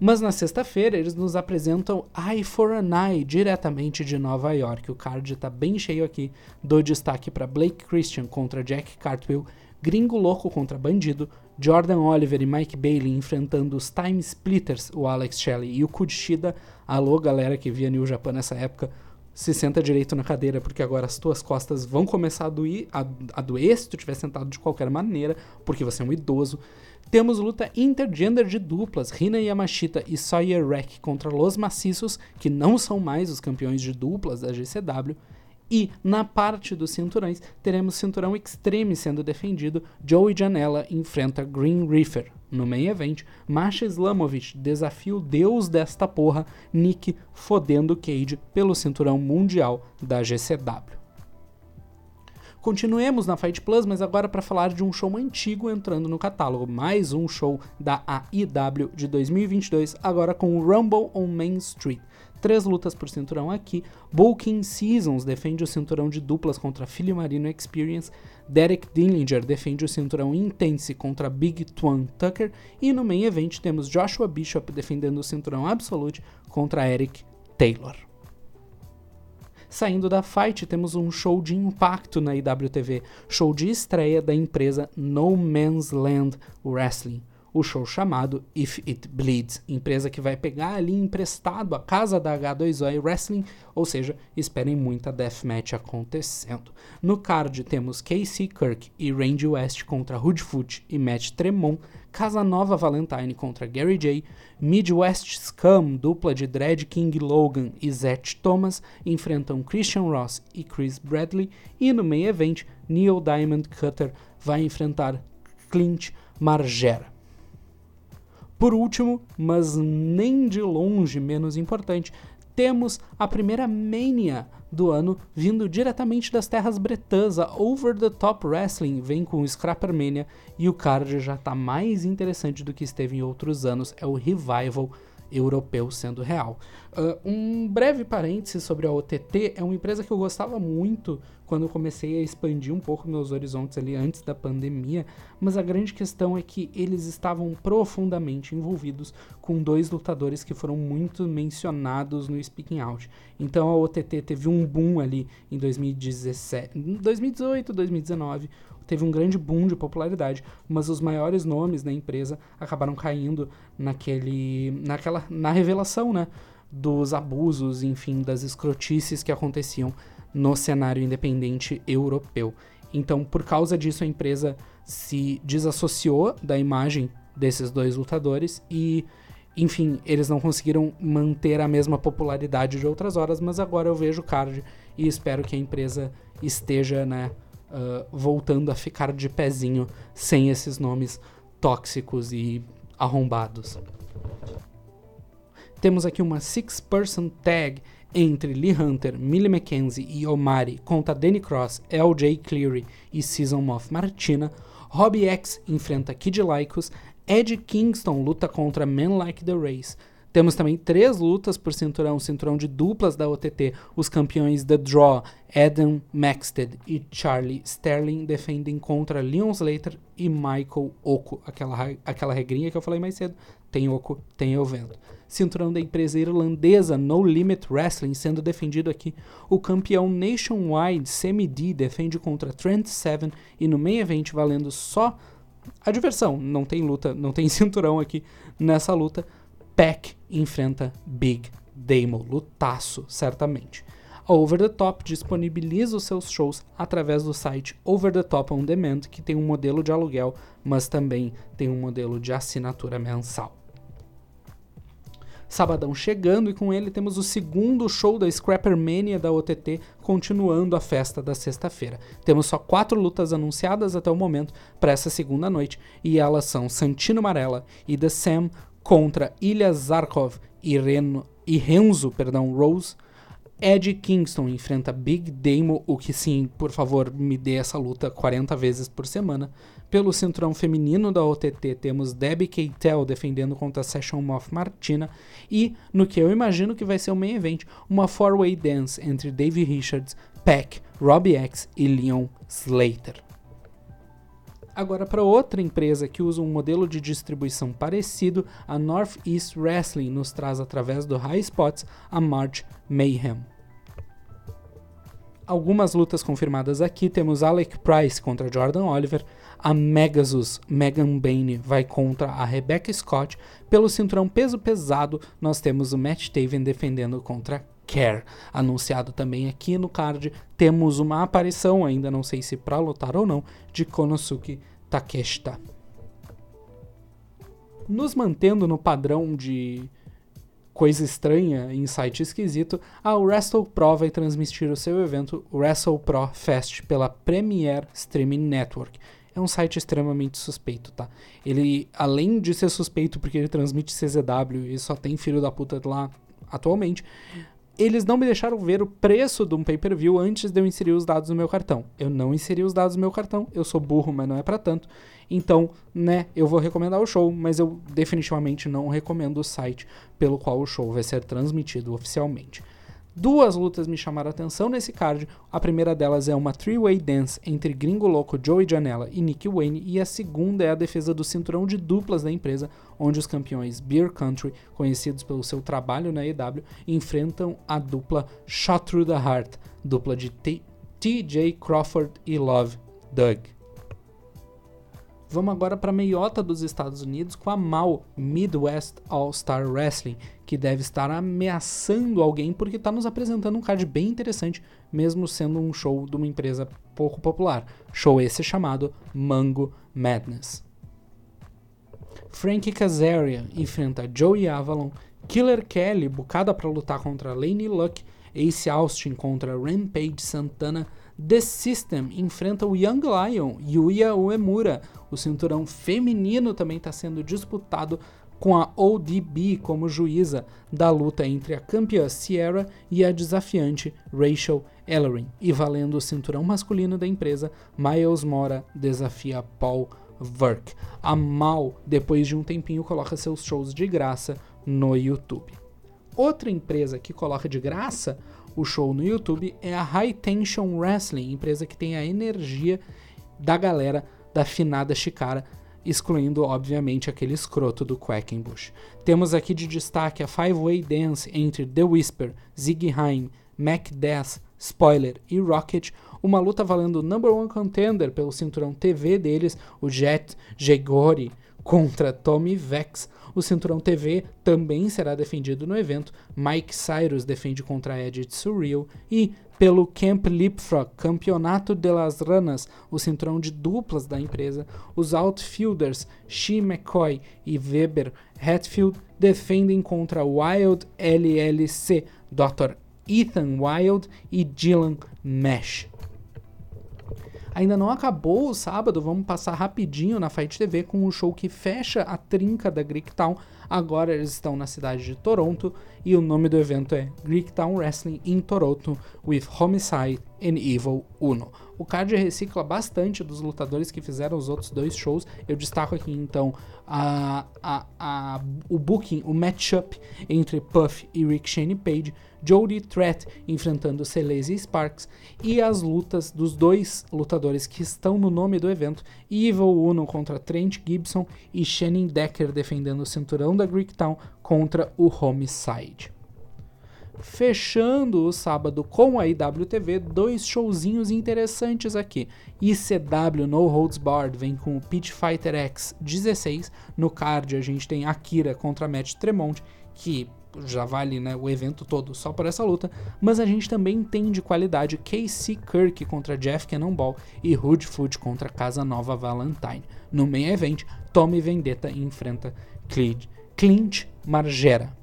B: Mas na sexta-feira eles nos apresentam Eye for an Eye diretamente de Nova York. O card está bem cheio aqui. Dou destaque para Blake Christian contra Jack Cartwheel, Gringo Louco contra Bandido, Jordan Oliver e Mike Bailey enfrentando os Time Splitters, o Alex Shelley e o Kudishida. Alô, galera que via New Japan nessa época, se senta direito na cadeira, porque agora as tuas costas vão começar a doer, a, a doer se tu estiver sentado de qualquer maneira, porque você é um idoso. Temos luta intergender de duplas, Rina Yamashita e Sawyer Wreck contra Los Maciços, que não são mais os campeões de duplas da GCW. E na parte dos cinturões, teremos cinturão Extreme sendo defendido. Joey Janela enfrenta Green Reefer. No main event, Masha Islamovic desafia o deus desta porra, Nick fodendo Cage, pelo cinturão mundial da GCW. Continuemos na Fight Plus, mas agora para falar de um show antigo entrando no catálogo. Mais um show da AIW de 2022, agora com o Rumble on Main Street. Três lutas por cinturão aqui. Bulking Seasons defende o cinturão de duplas contra Filho Marino Experience. Derek Dillinger defende o cinturão Intense contra Big Twan Tucker. E no main event temos Joshua Bishop defendendo o cinturão Absolute contra Eric Taylor. Saindo da fight, temos um show de impacto na IWTV, show de estreia da empresa No Man's Land Wrestling o show chamado If It Bleeds, empresa que vai pegar ali emprestado a casa da H2O Wrestling, ou seja, esperem muita deathmatch acontecendo. No card temos Casey Kirk e Randy West contra Hoodfoot e Matt Tremont, Casa Nova Valentine contra Gary J, Midwest Scum, dupla de Dread King Logan e Zach Thomas, enfrentam Christian Ross e Chris Bradley, e no main event, Neil Diamond Cutter vai enfrentar Clint Margera. Por último, mas nem de longe menos importante, temos a primeira Mania do ano vindo diretamente das terras bretãs. A Over the Top Wrestling vem com o Scrapper Mania e o card já está mais interessante do que esteve em outros anos. É o Revival europeu sendo real. Uh, um breve parêntese sobre a OTT, é uma empresa que eu gostava muito quando eu comecei a expandir um pouco meus horizontes ali antes da pandemia, mas a grande questão é que eles estavam profundamente envolvidos com dois lutadores que foram muito mencionados no Speaking Out. Então a OTT teve um boom ali em 2017, 2018, 2019, teve um grande boom de popularidade, mas os maiores nomes da empresa acabaram caindo naquele, naquela, na revelação, né, dos abusos, enfim, das escrotices que aconteciam no cenário independente europeu. Então, por causa disso, a empresa se desassociou da imagem desses dois lutadores e, enfim, eles não conseguiram manter a mesma popularidade de outras horas, mas agora eu vejo o card e espero que a empresa esteja, né, uh, voltando a ficar de pezinho sem esses nomes tóxicos e arrombados. Temos aqui uma six-person tag entre Lee Hunter, Millie McKenzie e Omari contra Danny Cross, LJ Cleary e Season Moth Martina. Robbie X enfrenta Kid Lycos. Ed Kingston luta contra Men Like the Race. Temos também três lutas por cinturão, cinturão de duplas da OTT. Os campeões The Draw, Adam Maxted e Charlie Sterling defendem contra Leon Slater e Michael Oko. Aquela, aquela regrinha que eu falei mais cedo. Tem Oko, tem evento. Cinturão da empresa irlandesa No Limit Wrestling sendo defendido aqui. O campeão Nationwide Semi-D defende contra Trent Seven e no main event valendo só a diversão. Não tem luta, não tem cinturão aqui nessa luta. Pack enfrenta Big Damo, lutaço, certamente. A Over the Top disponibiliza os seus shows através do site Over the Top On Demand, que tem um modelo de aluguel, mas também tem um modelo de assinatura mensal. Sabadão chegando e com ele temos o segundo show da Scrapper Mania da OTT, continuando a festa da sexta-feira. Temos só quatro lutas anunciadas até o momento para essa segunda noite e elas são Santino Marella e The Sam contra Ilya Zarkov e, Reno, e Renzo perdão, Rose. Ed Kingston enfrenta Big Damo, o que sim, por favor, me dê essa luta 40 vezes por semana. Pelo cinturão feminino da OTT temos Debbie Keitel defendendo contra Session Moth Martina. E, no que eu imagino que vai ser o main event, uma four-way dance entre Davey Richards, Peck, Robbie X e Leon Slater. Agora, para outra empresa que usa um modelo de distribuição parecido, a Northeast Wrestling nos traz através do High Spots a March Mayhem. Algumas lutas confirmadas aqui, temos Alec Price contra Jordan Oliver, a Megasus Megan Bane vai contra a Rebecca Scott, pelo cinturão peso pesado nós temos o Matt Taven defendendo contra Care. Anunciado também aqui no card, temos uma aparição, ainda não sei se para lutar ou não, de Konosuke Takeshita. Nos mantendo no padrão de coisa estranha em site esquisito, a Wrestle Pro vai transmitir o seu evento Wrestle Pro Fest pela Premier Streaming Network. É um site extremamente suspeito, tá? Ele, além de ser suspeito porque ele transmite CZW e só tem filho da puta lá atualmente, eles não me deixaram ver o preço de um pay-per-view antes de eu inserir os dados no meu cartão. Eu não inseri os dados no meu cartão, eu sou burro, mas não é para tanto. Então, né, eu vou recomendar o show, mas eu definitivamente não recomendo o site pelo qual o show vai ser transmitido oficialmente. Duas lutas me chamaram a atenção nesse card. A primeira delas é uma three-way dance entre Gringo Loco, Joey Janela e Nick Wayne, e a segunda é a defesa do cinturão de duplas da empresa, onde os campeões Beer Country, conhecidos pelo seu trabalho na EW, enfrentam a dupla Shot Through the Heart, dupla de TJ Crawford e Love Doug. Vamos agora para a meiota dos Estados Unidos com a MAL Midwest All-Star Wrestling, que deve estar ameaçando alguém porque está nos apresentando um card bem interessante, mesmo sendo um show de uma empresa pouco popular. Show esse chamado Mango Madness. Frankie Kazarian enfrenta Joey Avalon, Killer Kelly, bucada para lutar contra Lane Luck, Ace Austin contra Rampage Santana, The System enfrenta o Young Lion, Yuya Uemura. O cinturão feminino também está sendo disputado com a ODB como juíza da luta entre a campeã Sierra e a desafiante Rachel Ellery. E valendo o cinturão masculino da empresa, Miles Mora desafia Paul Verk. A Mal, depois de um tempinho, coloca seus shows de graça no YouTube. Outra empresa que coloca de graça o show no YouTube é a High Tension Wrestling, empresa que tem a energia da galera da finada Chicara, excluindo, obviamente, aquele escroto do Quackenbush. Temos aqui de destaque a Five Way Dance entre The Whisper, Ziggy Haim, Mac 10, Spoiler e Rocket, uma luta valendo o number one contender pelo cinturão TV deles, o Jet Jegori, contra Tommy Vex, o cinturão TV também será defendido no evento. Mike Cyrus defende contra Edge Surreal e pelo Camp Leapfrog, Campeonato de las Ranas, o cinturão de duplas da empresa, os outfielders Shea McCoy e Weber Hatfield defendem contra Wild LLC, Dr. Ethan Wild e Dylan Mesh. Ainda não acabou o sábado, vamos passar rapidinho na Fight TV com o show que fecha a trinca da Greektown. Agora eles estão na cidade de Toronto e o nome do evento é Greektown Wrestling in Toronto with Homicide and Evil Uno. O card recicla bastante dos lutadores que fizeram os outros dois shows. Eu destaco aqui então a, a, a, o booking, o matchup entre Puff e Rick Shane Page Jody Threat enfrentando Celeste Sparks e as lutas dos dois lutadores que estão no nome do evento, Evil Uno contra Trent Gibson e Shannon Decker defendendo o cinturão da Greektown contra o Homicide. Fechando o sábado com a IWTV, dois showzinhos interessantes aqui. ICW No Holds Barred vem com o Pitch Fighter X 16. No card a gente tem Akira contra Matt Tremont, que já vale né, o evento todo só por essa luta, mas a gente também tem de qualidade Casey Kirk contra Jeff Cannonball e Hoodfoot contra Casa Nova Valentine. No main event, Tommy Vendetta enfrenta Clint Margera.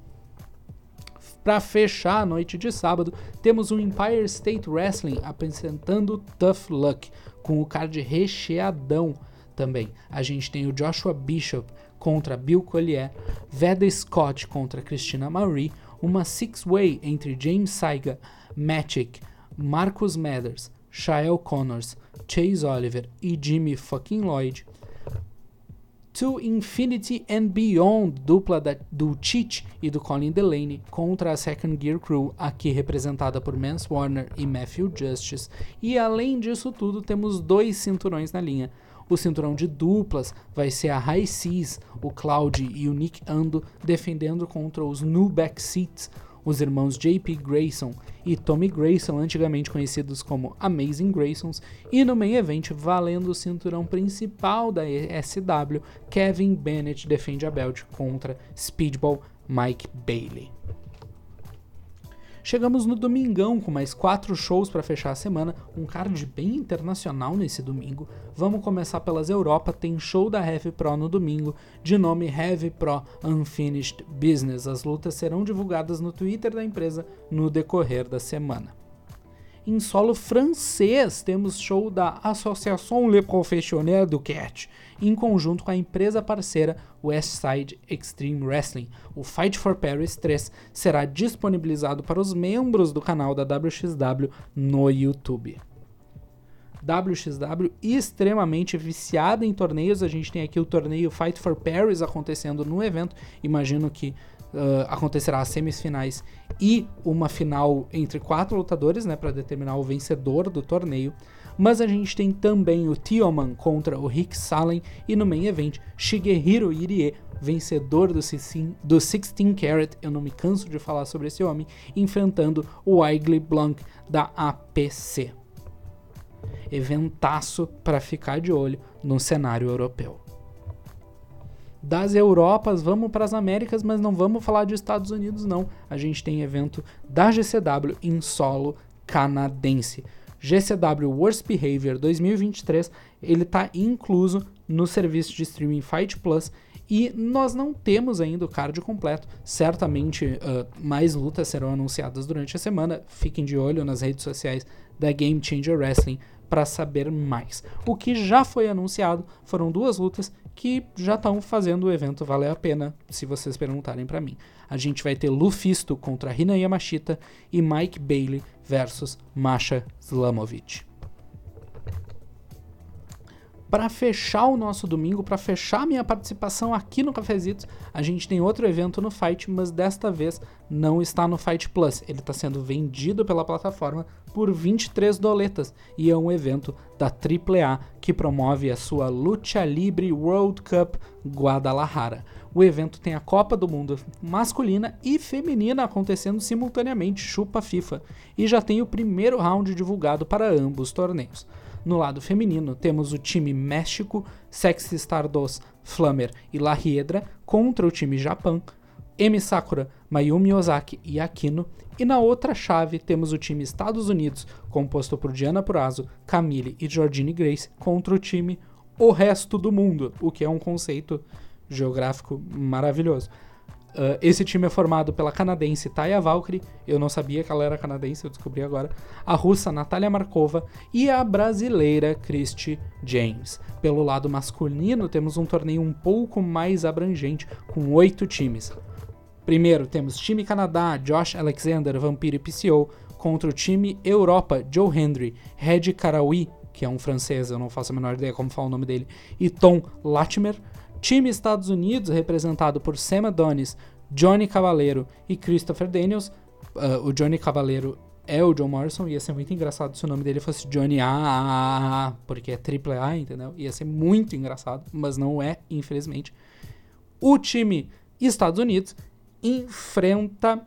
B: Para fechar a noite de sábado, temos o Empire State Wrestling apresentando Tough Luck, com o card recheadão também. A gente tem o Joshua Bishop contra Bill Collier, Veda Scott contra Christina Marie, uma six-way entre James Saiga, Magic, Marcus Mathers, Shael Connors, Chase Oliver e Jimmy fucking Lloyd. To Infinity and Beyond, dupla da, do Cheat e do Colin Delaney, contra a Second Gear Crew, aqui representada por Mance Warner e Matthew Justice. E além disso tudo, temos dois cinturões na linha. O cinturão de duplas vai ser a High Seas, o Cloud e o Nick Ando defendendo contra os New Backseats, os irmãos JP Grayson e Tommy Grayson, antigamente conhecidos como Amazing Graysons, e no main event, valendo o cinturão principal da SW, Kevin Bennett defende a belt contra Speedball Mike Bailey. Chegamos no domingão com mais quatro shows para fechar a semana, um card bem internacional nesse domingo. Vamos começar pelas Europa, tem show da Heavy Pro no domingo, de nome Heavy Pro Unfinished Business. As lutas serão divulgadas no Twitter da empresa no decorrer da semana. Em solo francês, temos show da Association Le Professionnel du Catch, em conjunto com a empresa parceira Westside Extreme Wrestling. O Fight for Paris 3 será disponibilizado para os membros do canal da WXW no YouTube. WXW extremamente viciada em torneios. A gente tem aqui o torneio Fight for Paris acontecendo no evento. Imagino que uh, acontecerá as semifinais e uma final entre quatro lutadores, né, para determinar o vencedor do torneio. Mas a gente tem também o Tioman contra o Rick Salen e no main event Shigehiro Irie, vencedor do 16, do 16 Carat, eu não me canso de falar sobre esse homem, enfrentando o Aigle Blanc da APC. Eventaço para ficar de olho no cenário europeu das Europas, vamos para as Américas, mas não vamos falar de Estados Unidos não. A gente tem evento da GCW em solo canadense. GCW Worst Behavior 2023, ele está incluso no serviço de streaming Fight Plus e nós não temos ainda o card completo. Certamente uh, mais lutas serão anunciadas durante a semana. Fiquem de olho nas redes sociais da Game Changer Wrestling para saber mais. O que já foi anunciado foram duas lutas que já estão fazendo o evento valer a pena, se vocês perguntarem para mim. A gente vai ter Lufisto contra Hina Yamashita e Mike Bailey versus Masha Slamovic. Para fechar o nosso domingo, para fechar minha participação aqui no Cafezitos, a gente tem outro evento no Fight, mas desta vez não está no Fight Plus. Ele está sendo vendido pela plataforma por 23 doletas e é um evento da AAA que promove a sua Lucha Libre World Cup Guadalajara. O evento tem a Copa do Mundo masculina e feminina acontecendo simultaneamente, chupa FIFA, e já tem o primeiro round divulgado para ambos torneios. No lado feminino, temos o time México, Sexy Stardust, Flammer e La Hiedra contra o time Japão, Emi Sakura, Mayumi Ozaki e Aquino. E na outra chave temos o time Estados Unidos, composto por Diana Purazo, Camille e Jordine Grace, contra o time O Resto do Mundo, o que é um conceito geográfico maravilhoso. Uh, esse time é formado pela canadense Taya Valkyrie, eu não sabia que ela era canadense, eu descobri agora, a russa Natalia Markova e a brasileira Christy James. Pelo lado masculino, temos um torneio um pouco mais abrangente, com oito times. Primeiro, temos time Canadá, Josh Alexander, Vampiro e PCO, contra o time Europa, Joe Hendry, Red Karawi, que é um francês, eu não faço a menor ideia como falar o nome dele, e Tom Latimer. Time Estados Unidos, representado por Sam Adonis, Johnny Cavaleiro e Christopher Daniels. Uh, o Johnny Cavaleiro é o John Morrison. Ia ser muito engraçado se o nome dele fosse Johnny A, porque é triple A, entendeu? Ia ser muito engraçado, mas não é, infelizmente. O time Estados Unidos enfrenta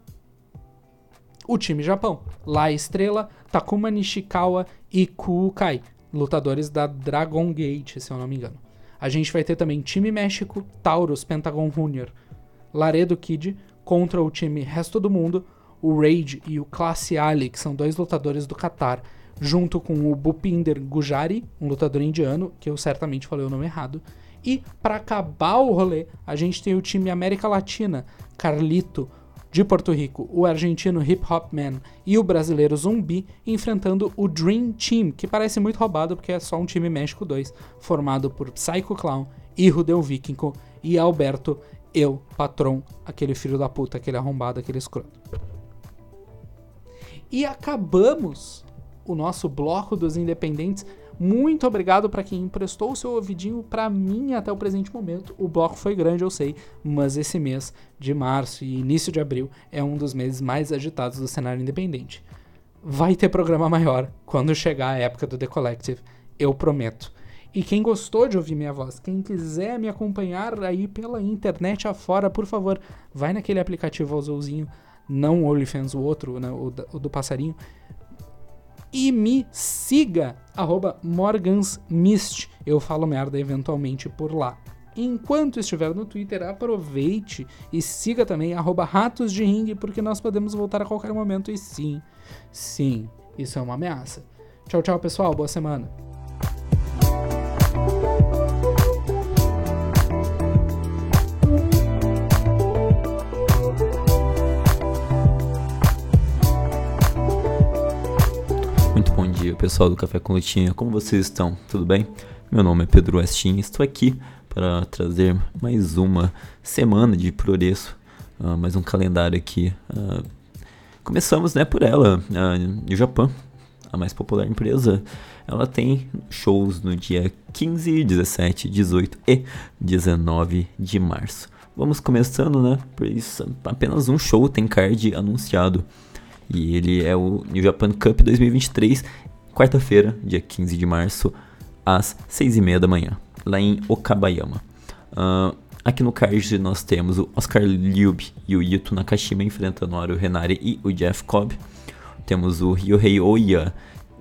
B: o time Japão. Lá Estrela, Takuma Nishikawa e Kukai, lutadores da Dragon Gate, se eu não me engano. A gente vai ter também time México, Taurus, Pentagon Junior, Laredo Kid contra o time Resto do Mundo, o Rage e o Classe Ali, que são dois lutadores do Qatar, junto com o Bupinder Gujari, um lutador indiano, que eu certamente falei o nome errado. E para acabar o rolê, a gente tem o time América Latina, Carlito, de Porto Rico, o argentino Hip Hop Man e o brasileiro Zumbi enfrentando o Dream Team, que parece muito roubado porque é só um time México 2, formado por Psycho Clown, Rudel Vikingo e Alberto, eu, patrão, aquele filho da puta, aquele arrombado, aquele escroto. E acabamos o nosso bloco dos independentes muito obrigado para quem emprestou o seu ouvidinho para mim até o presente momento. O bloco foi grande, eu sei, mas esse mês de março e início de abril é um dos meses mais agitados do cenário independente. Vai ter programa maior quando chegar a época do The Collective, eu prometo. E quem gostou de ouvir minha voz, quem quiser me acompanhar aí pela internet afora, por favor, vai naquele aplicativo azulzinho, não o OnlyFans, o outro, né, o, do passarinho, e me siga, morgansmist. Eu falo merda eventualmente por lá. Enquanto estiver no Twitter, aproveite e siga também arroba ratos de ringue, porque nós podemos voltar a qualquer momento e sim, sim, isso é uma ameaça. Tchau, tchau, pessoal. Boa semana.
C: Pessoal do Café com Lutinha, como vocês estão? Tudo bem? Meu nome é Pedro Westin e estou aqui para trazer mais uma semana de progresso, uh, mais um calendário aqui. Uh, começamos né, por ela, uh, no Japão, a mais popular empresa. Ela tem shows no dia 15, 17, 18 e 19 de março. Vamos começando, né? Por isso, apenas um show tem card anunciado. E ele é o New Japan Cup 2023, quarta-feira, dia 15 de março, às 6h30 da manhã, lá em Okabayama. Uh, aqui no card nós temos o Oscar Liub e o Yuto Nakashima enfrentando o Aru Renari e o Jeff Cobb. Temos o Ryohei Oya,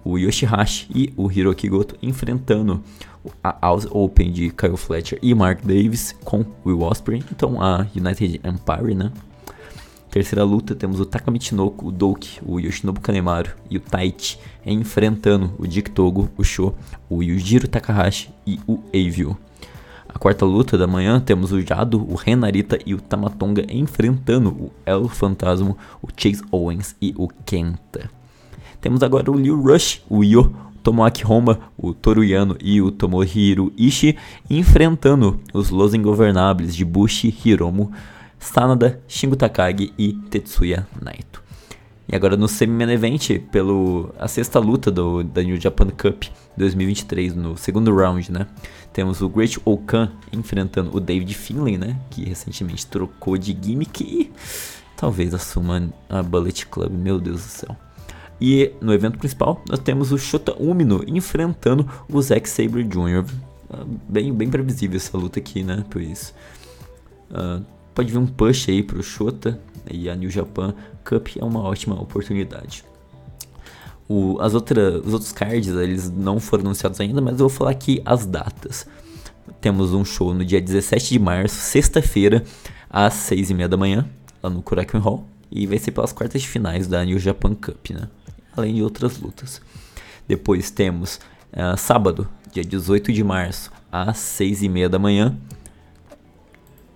C: o Yoshihashi e o Hiroki Goto enfrentando a House Open de Kyle Fletcher e Mark Davis com Will Ospreay. Então a United Empire, né? Terceira luta, temos o Taka o Douki, o Yoshinobu Kanemaru e o Taichi enfrentando o Dick Togo, o Sho, o Yujiro Takahashi e o Eivio. A quarta luta da manhã, temos o Jado, o Renarita e o Tamatonga enfrentando o El Fantasma, o Chase Owens e o Kenta. Temos agora o Liu Rush, o Yo, Tomoaki Honma, o Toruyano e o Tomohiro Ishii enfrentando os Los Ingovernables de Bushi Hiromu Sanada, Shingo Takagi e Tetsuya Naito. E agora no semi-main event, pelo a sexta luta do, da New Japan Cup 2023, no segundo round, né? Temos o Great Okan enfrentando o David Finlay, né? Que recentemente trocou de gimmick e talvez assuma a Bullet Club, meu Deus do céu. E no evento principal, nós temos o Shota Umino enfrentando o Zack Sabre Jr. Ah, bem, bem previsível essa luta aqui, né? Pois uh, pode vir um push aí pro Shota e a New Japan Cup é uma ótima oportunidade. O, as outras, os outros cards eles não foram anunciados ainda, mas eu vou falar aqui as datas. Temos um show no dia 17 de março, sexta-feira, às 6 e meia da manhã, lá no Korakuen Hall. E vai ser pelas quartas de finais da New Japan Cup, né? Além de outras lutas. Depois temos uh, sábado, dia 18 de março, às 6 e meia da manhã,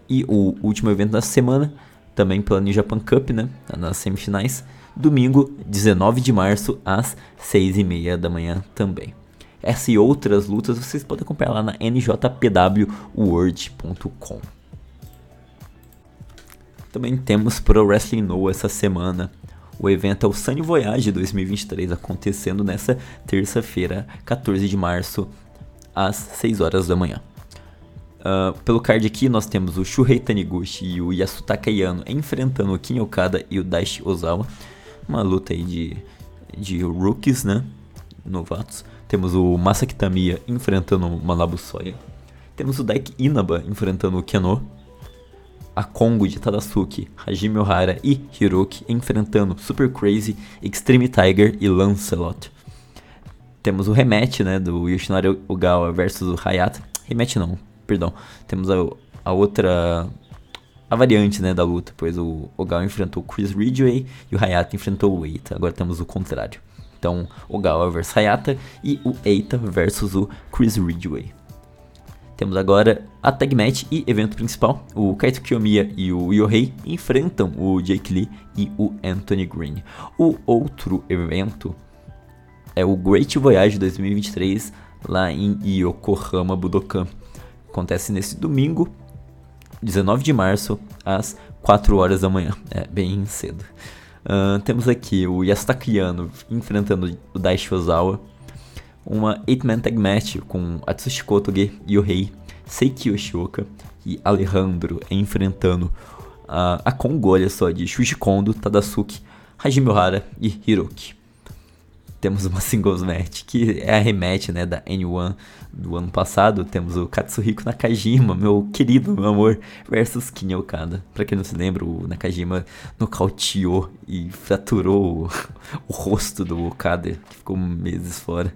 C: e o último evento da semana, também pela New Japan Cup, né? Nas semifinais. Domingo, 19 de março, às 6h30 da manhã também. Essa e outras lutas vocês podem acompanhar lá na njpwword.com. Também temos Pro Wrestling No essa semana. O evento é o Sunny Voyage 2023, acontecendo nessa terça-feira, 14 de março, às 6 horas da manhã. Uh, pelo card aqui nós temos o Shuhei Taniguchi e o Yasutaka Yano enfrentando o Kin Okada e o Daishi Ozawa. Uma luta aí de, de rookies, né? Novatos. Temos o Masaki Tamiya enfrentando o Manabu Soya. Temos o Daiki Inaba enfrentando o Keno. A Kongo de Tadasuke, Hajime Ohara e Hiroki enfrentando Super Crazy, Extreme Tiger e Lancelot. Temos o rematch, né, do Yoshinari Ogawa versus o Hayata. Rematch não, perdão, temos a, a outra a variante né, da luta, pois o Ogawa enfrentou Chris Ridgway e o Hayata enfrentou o Eita. Agora temos o contrário. Então, Ogawa versus Hayata e o Eita versus o Chris Ridgway. Temos agora a tag match e evento principal. O Kaito Kiyomiya e o Yohei enfrentam o Jake Lee e o Anthony Green. O outro evento é o Great Voyage 2023 lá em Yokohama Budokan. Acontece nesse domingo, 19 de março, às 4 horas da manhã. É bem cedo. Uh, temos aqui o Yasutaka enfrentando o Daishi Ozawa. Uma 8-man tag match com Atsushi Kotoge, Yohei, Seiki Yoshioka e Alejandro enfrentando a, a Kongo, olha só, de Shuji Kondo, Tadasuke, Hajime Ohara e Hiroki temos uma singles match, que é a rematch, né, da N1 do ano passado. Temos o Katsuhiko Nakajima, meu querido, meu amor, versus Kinya Okada. Pra quem não se lembra, o Nakajima nocauteou e fraturou o, o rosto do Okada, que ficou meses fora.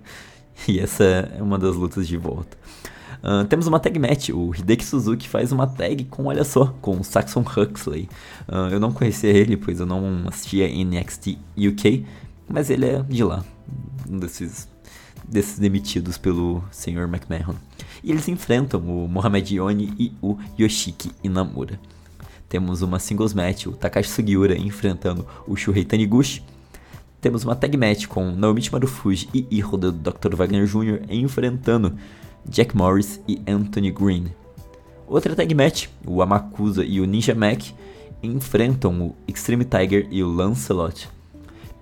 C: E essa é uma das lutas de volta. Uh, temos uma tag match, o Hideki Suzuki faz uma tag com, olha só, com o Saxon Huxley. Uh, eu não conhecia ele, pois eu não assistia NXT UK, mas ele é de lá, um desses, desses demitidos pelo Sr. McMahon. E eles enfrentam o Mohamed Yoni e o Yoshiki Inamura. Temos uma singles match, o Takashi Sugiura enfrentando o Shuhei Taniguchi. temos uma tag match com Naomichi Marufuji e Hijo do Dr. Wagner Jr. enfrentando Jack Morris e Anthony Green. Outra tag match, o Amakusa e o Ninja Mac enfrentam o Extreme Tiger e o Lancelot.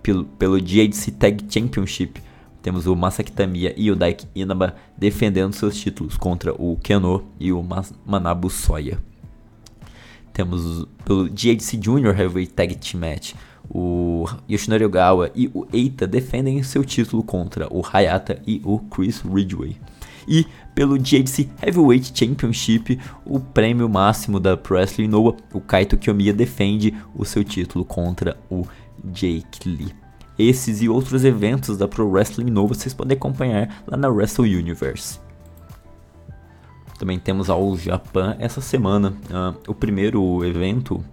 C: Pelo, pelo GHC Tag Championship, temos o Masaki Tamiya e o Daiki Inaba defendendo seus títulos contra o Keno e o Mas Manabu Soya. Temos pelo GHC Junior Heavyweight Tag Team Match, o Yoshinori Ogawa e o Eita defendem seu título contra o Hayata e o Chris Ridgway. E pelo GHC Heavyweight Championship, o prêmio máximo da Pro Wrestling Noah, o Kaito Kiyomiya defende o seu título contra o Jake Lee. Esses e outros eventos da Pro Wrestling Noah vocês podem acompanhar lá na Wrestle Universe. Também temos ao Japão essa semana uh, o primeiro evento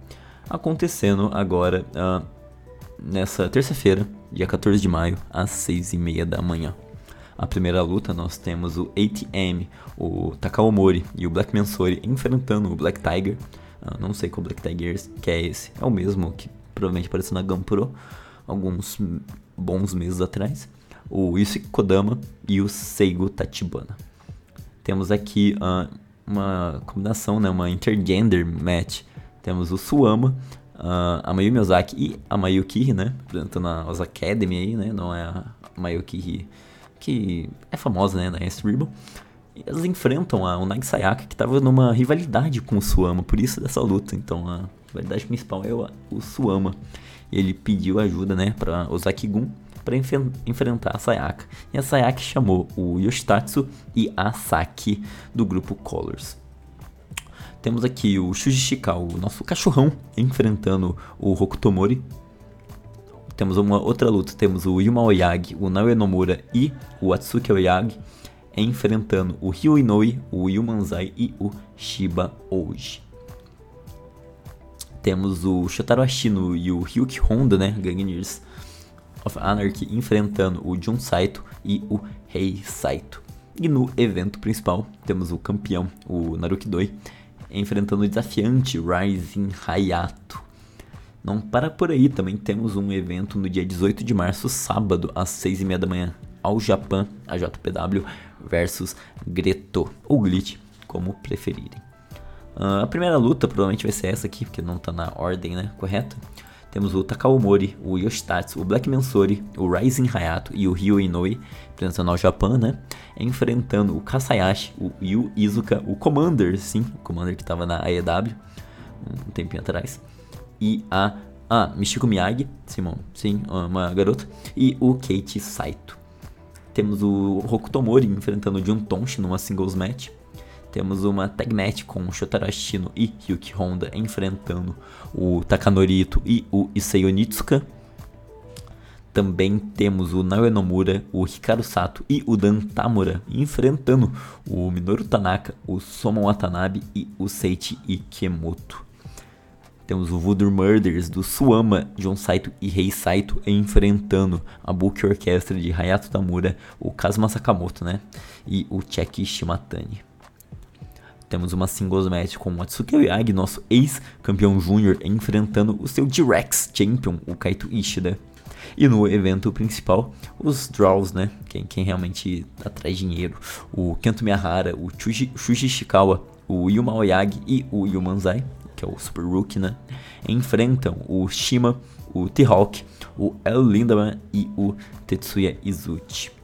C: acontecendo agora uh, nessa terça-feira, dia 14 de maio, às 6 e meia da manhã. A primeira luta nós temos o ATM, o Takaomori e o Black Mansori enfrentando o Black Tiger. Uh, não sei qual Black Tiger que é esse, é o mesmo que provavelmente apareceu na GamePro alguns bons meses atrás. O Yusuke Kodama e o Seigo Tachibana. Temos aqui uh, uma combinação, né, uma intergender match. Temos o Suama uh, a Mayumi Ozaki e a Mayuki, né? Representando a Oz Academy aí, né? Não é a Mayuki que é famosa, né? Na S Ribbon. Elas enfrentam a Unagi Sayaka, que estava numa rivalidade com o Suama, por isso dessa luta. Então a rivalidade principal é o, o Suama. Ele pediu ajuda, né, para Ozaki Gun para enf enfrentar a Sayaka. E a Sayaka chamou o Yoshitatsu e a Saki do grupo Colors. Temos aqui o Shuji Shikao, o nosso cachorrão, enfrentando o Hokutomori. Temos uma outra luta, temos o Yuma Oyagi, o Naoya Nomura e o Atsuki Oyagi enfrentando o Ryo Inoue, o Yumanzai e o Shiba Oji. Temos o Shotaro Ashino e o Ryuki Honda, né, Gangsters of Anarchy, enfrentando o Jun Saito e o Rei Saito. E no evento principal, temos o campeão, o Naruki Doi, enfrentando o desafiante Rising Hayato. Não para por aí, também temos um evento no dia 18 de março, sábado, às 6h30 da manhã, ao Japão, a JPW versus Greto, ou Glitch, como preferirem. Uh, a primeira luta provavelmente vai ser essa aqui, porque não está na ordem né, correta. Temos o Takaomori, o Yoshitatsu, o Black Mansori, o Rising Hayato e o Ryo Inoue, representando ao Japão, né? Enfrentando o Kasayashi, o Yu Izuka, o Commander, sim, o Commander que estava na AEW um tempinho atrás. E a ah, Michiko Miyagi, Simon, sim, uma garota. E o Keiichi Saito. Temos o Hokutomori enfrentando o Jun Tonshi numa singles match. Temos uma tag match com Shotaro e Ryuki Honda enfrentando o Takanori e o Issei Onitsuka. Também temos o Naoya Nomura, o Hikaru Sato e o Dan Tamura enfrentando o Minoru Tanaka, o Somon Watanabe e o Seiichi Ikemoto. Temos o Voodoo Murders do Suama, John Saito e Rei Saito enfrentando a Book Orquestra de Hayato Tamura, o Kazuma Sakamoto, né? E o Cheki Shimatani. Temos uma singles match com o Atsuki Oyagi, nosso ex-campeão júnior, enfrentando o seu Direx Champion, o Kaito Ishida. E no evento principal, os draws, né? Quem, quem realmente atrai dinheiro. O Kento Miyahara, o Shuji, Shuji o Yuma Oyagi e o Yumanzai, que é o Super Rookie, né? Enfrentam o Shima, o T-Hawk, o El Lindaman e o Tetsuya Izuchi.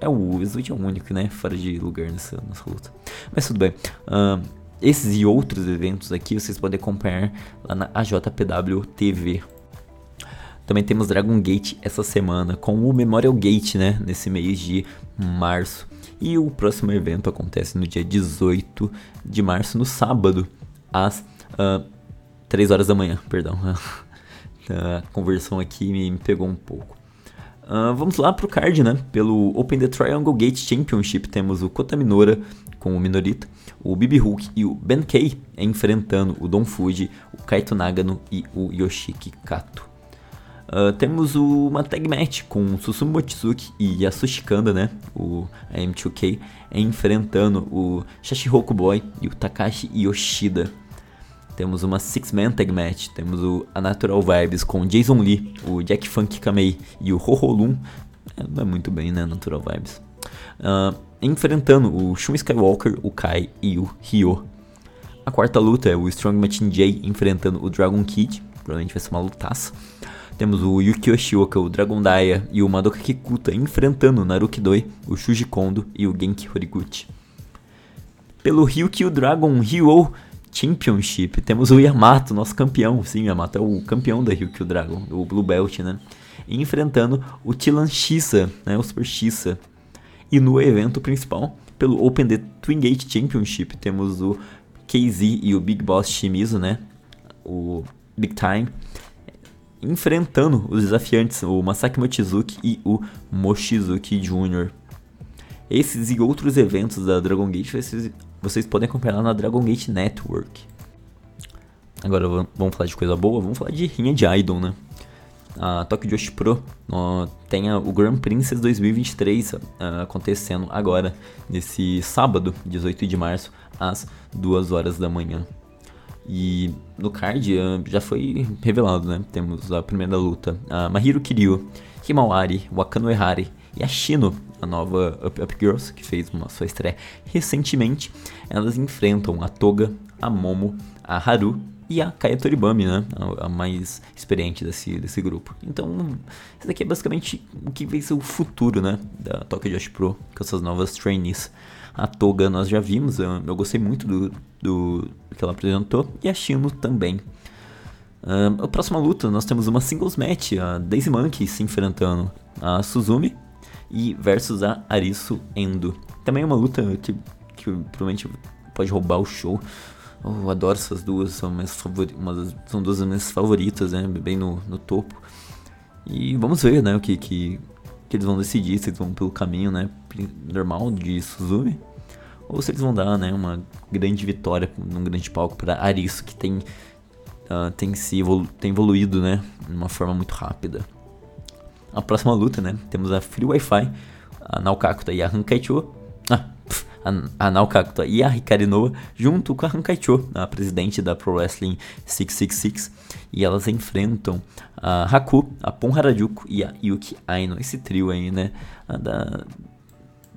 C: É o Izuchi é o único, né? Fora de lugar nessa, nessa luta. Mas tudo bem. Uh, esses e outros eventos aqui vocês podem acompanhar lá na AJPW TV. Também temos Dragon Gate essa semana com o Memorial Gate, né? Nesse mês de março. E o próximo evento acontece no dia 18 de março, no sábado, às uh, 3 horas da manhã. Perdão. A conversão aqui me pegou um pouco. Uh, vamos lá pro card, né? Pelo Open the Triangle Gate Championship temos o Kota Minora com o Minorita, o Bibi Hulk e o Ben Kei enfrentando o Don Fuji, o Kaito Nagano e o Yoshiki Kato. Uh, temos o, uma tag match com Susumu Mochizuki e Yasushi Kanda, né? O M2K enfrentando o Shashiroku Boy e o Takashi Yoshida. Temos uma Six Man Tag Match, temos o A Natural Vibes com Jason Lee, o Jack Funk Kamei e o Hoholun. É, não é muito bem, né, Natural Vibes. Uh, enfrentando o Shun Skywalker, o Kai e o Ryo. A quarta luta é o Strong Machine J enfrentando o Dragon Kid, provavelmente vai ser uma lutaça. Temos o Yukio Yoshioka, o Dragon Daya e o Madoka Kikuta enfrentando o Naruki Doi, o Shuji Kondo e o Genki Horiguchi. Pelo Ryukyu Dragon Ryo Championship, temos o Yamato, nosso campeão. Sim, Yamato é o campeão da Ryukyu Dragon, o Blue Belt, né? Enfrentando o Tilan Shisa, né? O Super Shisa. E no evento principal, pelo Open The Twin Gate Championship, temos o KZ e o Big Boss Shimizu, né? O Big Time. Enfrentando os desafiantes, o Masaki Mochizuki e o Mochizuki Jr. Esses e outros eventos da Dragon Gate vocês, vocês podem acompanhar na Dragon Gate Network. Agora vamos falar de coisa boa, vamos falar de rinha de Idol, né? A Tokyo Joshi Pro ó, tem o Grand Princess 2023 uh, acontecendo agora, nesse sábado, 18 de março, às 2 horas da manhã. E no card uh, já foi revelado, né? Temos a primeira luta, a Mahiro Kiryu, Himawari, Wakano Ehari e a Shino, a nova Up Up Girls, que fez uma sua estreia recentemente. Elas enfrentam a Toga, a Momo, a Haru e a Kaya Toribami, né? A, mais experiente desse, desse grupo. Então, isso daqui é basicamente o que vai ser o futuro, né? Da Tokyo Josh Pro, com essas novas trainees. A Toga nós já vimos, eu, eu gostei muito do, do, que ela apresentou, e a Shino também. Uh, a próxima luta, nós temos uma singles match, a Daisy Monkey se enfrentando a Suzumi e versus a Arisu Endo. Também é uma luta que, que provavelmente pode roubar o show. Eu adoro essas duas, são, minhas são duas das minhas favoritas, né? Bem no, no topo. E vamos ver, né, o que, que, que eles vão decidir, se eles vão pelo caminho, né, normal de Suzumi, ou se eles vão dar, né, uma grande vitória num grande palco para Arisu, que tem, uh, tem, se evolu tem evoluído, né, de uma forma muito rápida. A próxima luta, né, temos a Free Wi-Fi, a Naokakuta e a Hankaicho, ah, a, a e a Hikari junto com a Hankaicho, a presidente da Pro Wrestling 666, e elas enfrentam a Haku, a Pon Harajuku e a Yuki Aino, esse trio aí, né, da,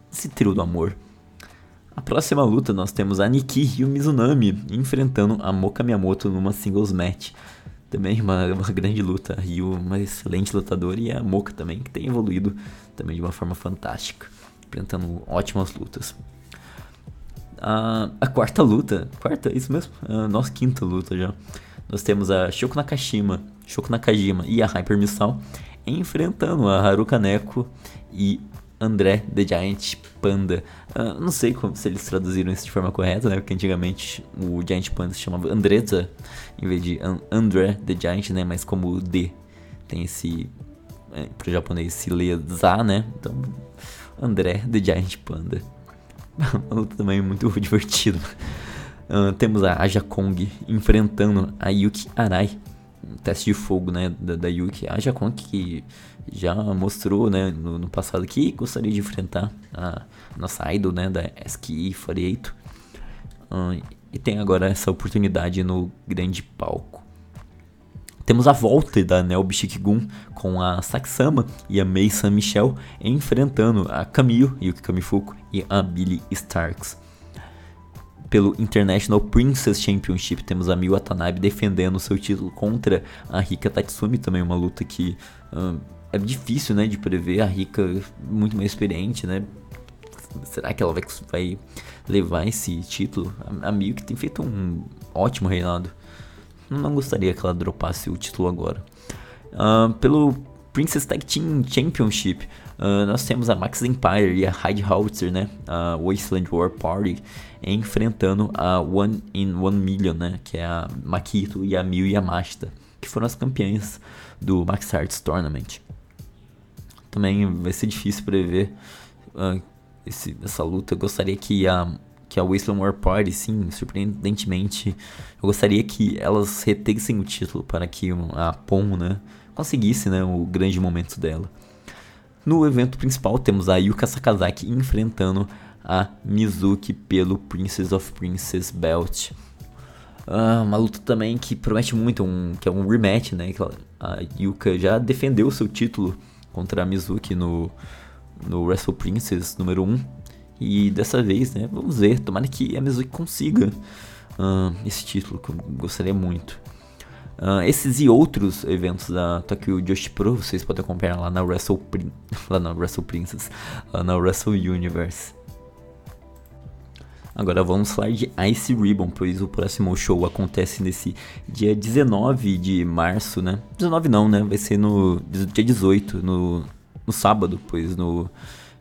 C: esse trio do amor. A próxima luta nós temos a Nikki e o Mizunami enfrentando a Moka Miyamoto numa singles match. Também uma, uma grande luta. A Ryu, uma excelente lutadora, e a Moka também, que tem evoluído também de uma forma fantástica, apresentando ótimas lutas. A, a quarta luta, quarta, isso mesmo? A nossa quinta luta já. Nós temos a Shoko Nakashima, Shoko Nakajima e a Hyper Missile enfrentando a Haruka Neko e André The Giant Panda. Uh, não sei como, se eles traduziram isso de forma correta, né? Porque antigamente o Giant Panda se chamava Andreza, em vez de André The Giant, né? Mas como o D tem esse. É, pro japonês se lê Za, né? Então, André The Giant Panda. Uma luta também muito divertida. Uh, temos a Aja Kong enfrentando a Yuki Arai. Um teste de fogo, né? Da, da Yuki. A Aja Kong que já mostrou, né? No, no, passado que gostaria de enfrentar a nossa idol, né? Da SKI 48. Uh, e tem agora essa oportunidade no grande palco. Temos a volta da Nelby Shikgun com a Saksama e a Mei San Michel enfrentando a Camille, Yuki Kamifuku e a Billy Starks. Pelo International Princess Championship temos a Miu Watanabe defendendo seu título contra a Rika Tatsumi, também uma luta que uh, é difícil né, de prever, a Rika muito mais experiente, né? Será que ela vai, vai levar esse título? A, a Miu que tem feito um ótimo reinado não gostaria que ela dropasse o título agora. Uh, pelo Princess Tag Team Championship, uh, nós temos a Max Empire e a Hyde Howitzer, né? A Wasteland War Party enfrentando a One in One Million, né? Que é a Makito e a Miu Yamashita, que foram as campeãs do Max Hearts Tournament. Também vai ser difícil prever uh, esse, essa luta. Eu gostaria que a que a Wasteland War Party, sim, surpreendentemente, eu gostaria que elas retessem o título para que a Pon, né, conseguisse, né, o grande momento dela. No evento principal temos a Yuka Sakazaki enfrentando a Mizuki pelo Princess of Princess Belt. Uh, uma luta também que promete muito, um, que é um rematch, né? Que a Yuka já defendeu seu título contra a Mizuki no, no Wrestle Princess número 1. E dessa vez, né? Vamos ver. Tomara que a Mizuki consiga uh, esse título, que eu gostaria muito. Uh, esses e outros eventos da Tokyo Joshi Pro vocês podem acompanhar lá na Wrestle, lá na Wrestle Princess, lá na Wrestle Universe. Agora vamos falar de Ice Ribbon, pois o próximo show acontece nesse dia 19 de março, né? 19 não, né? Vai ser no dia 18, no, no sábado, pois no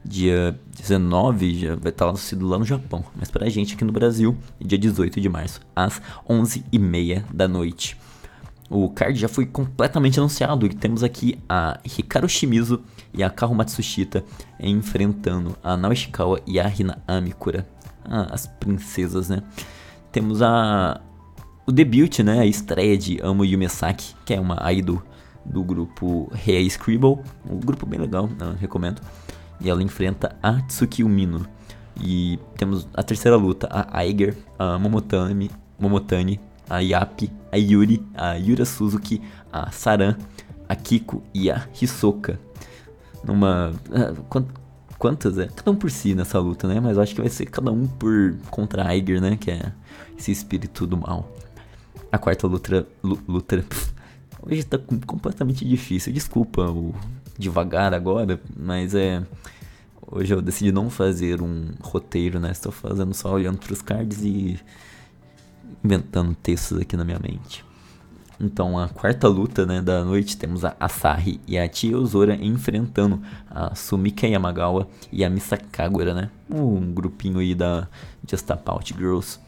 C: dia 19 já vai estar sido lá no Japão. Mas pra gente aqui no Brasil, dia 18 de março, às 11h30 da noite. O card já foi completamente anunciado e temos aqui a Hikaru Shimizu e a Karu Matsushita enfrentando a Naoshikawa e a Hina Amikura, as princesas, né? Temos a o debut, né, a estreia de Amo Yumesaki, que é uma idol do grupo Rei Scribble, um grupo bem legal, né, recomendo. E ela enfrenta a Tsuki Umino. E temos a terceira luta, a Aiger, a Momotani, Momotani a Yapi, a Yuri, a Yura Suzuki, a Saran, a Kiko e a Hisoka. Numa. Uh, quantas é? Cada um por si nessa luta, né? Mas eu acho que vai ser cada um por contra a Aiger, né? Que é esse espírito do mal. A quarta luta. luta hoje tá completamente difícil. Desculpa o devagar agora, mas é. Hoje eu decidi não fazer um roteiro, né? Estou fazendo só olhando para os cards e inventando textos aqui na minha mente. Então, a quarta luta né, da noite temos a Asahi e a Tia Ozora enfrentando a Sumika Yamagawa e a Misakagura, né? Um grupinho aí da Just About Girls.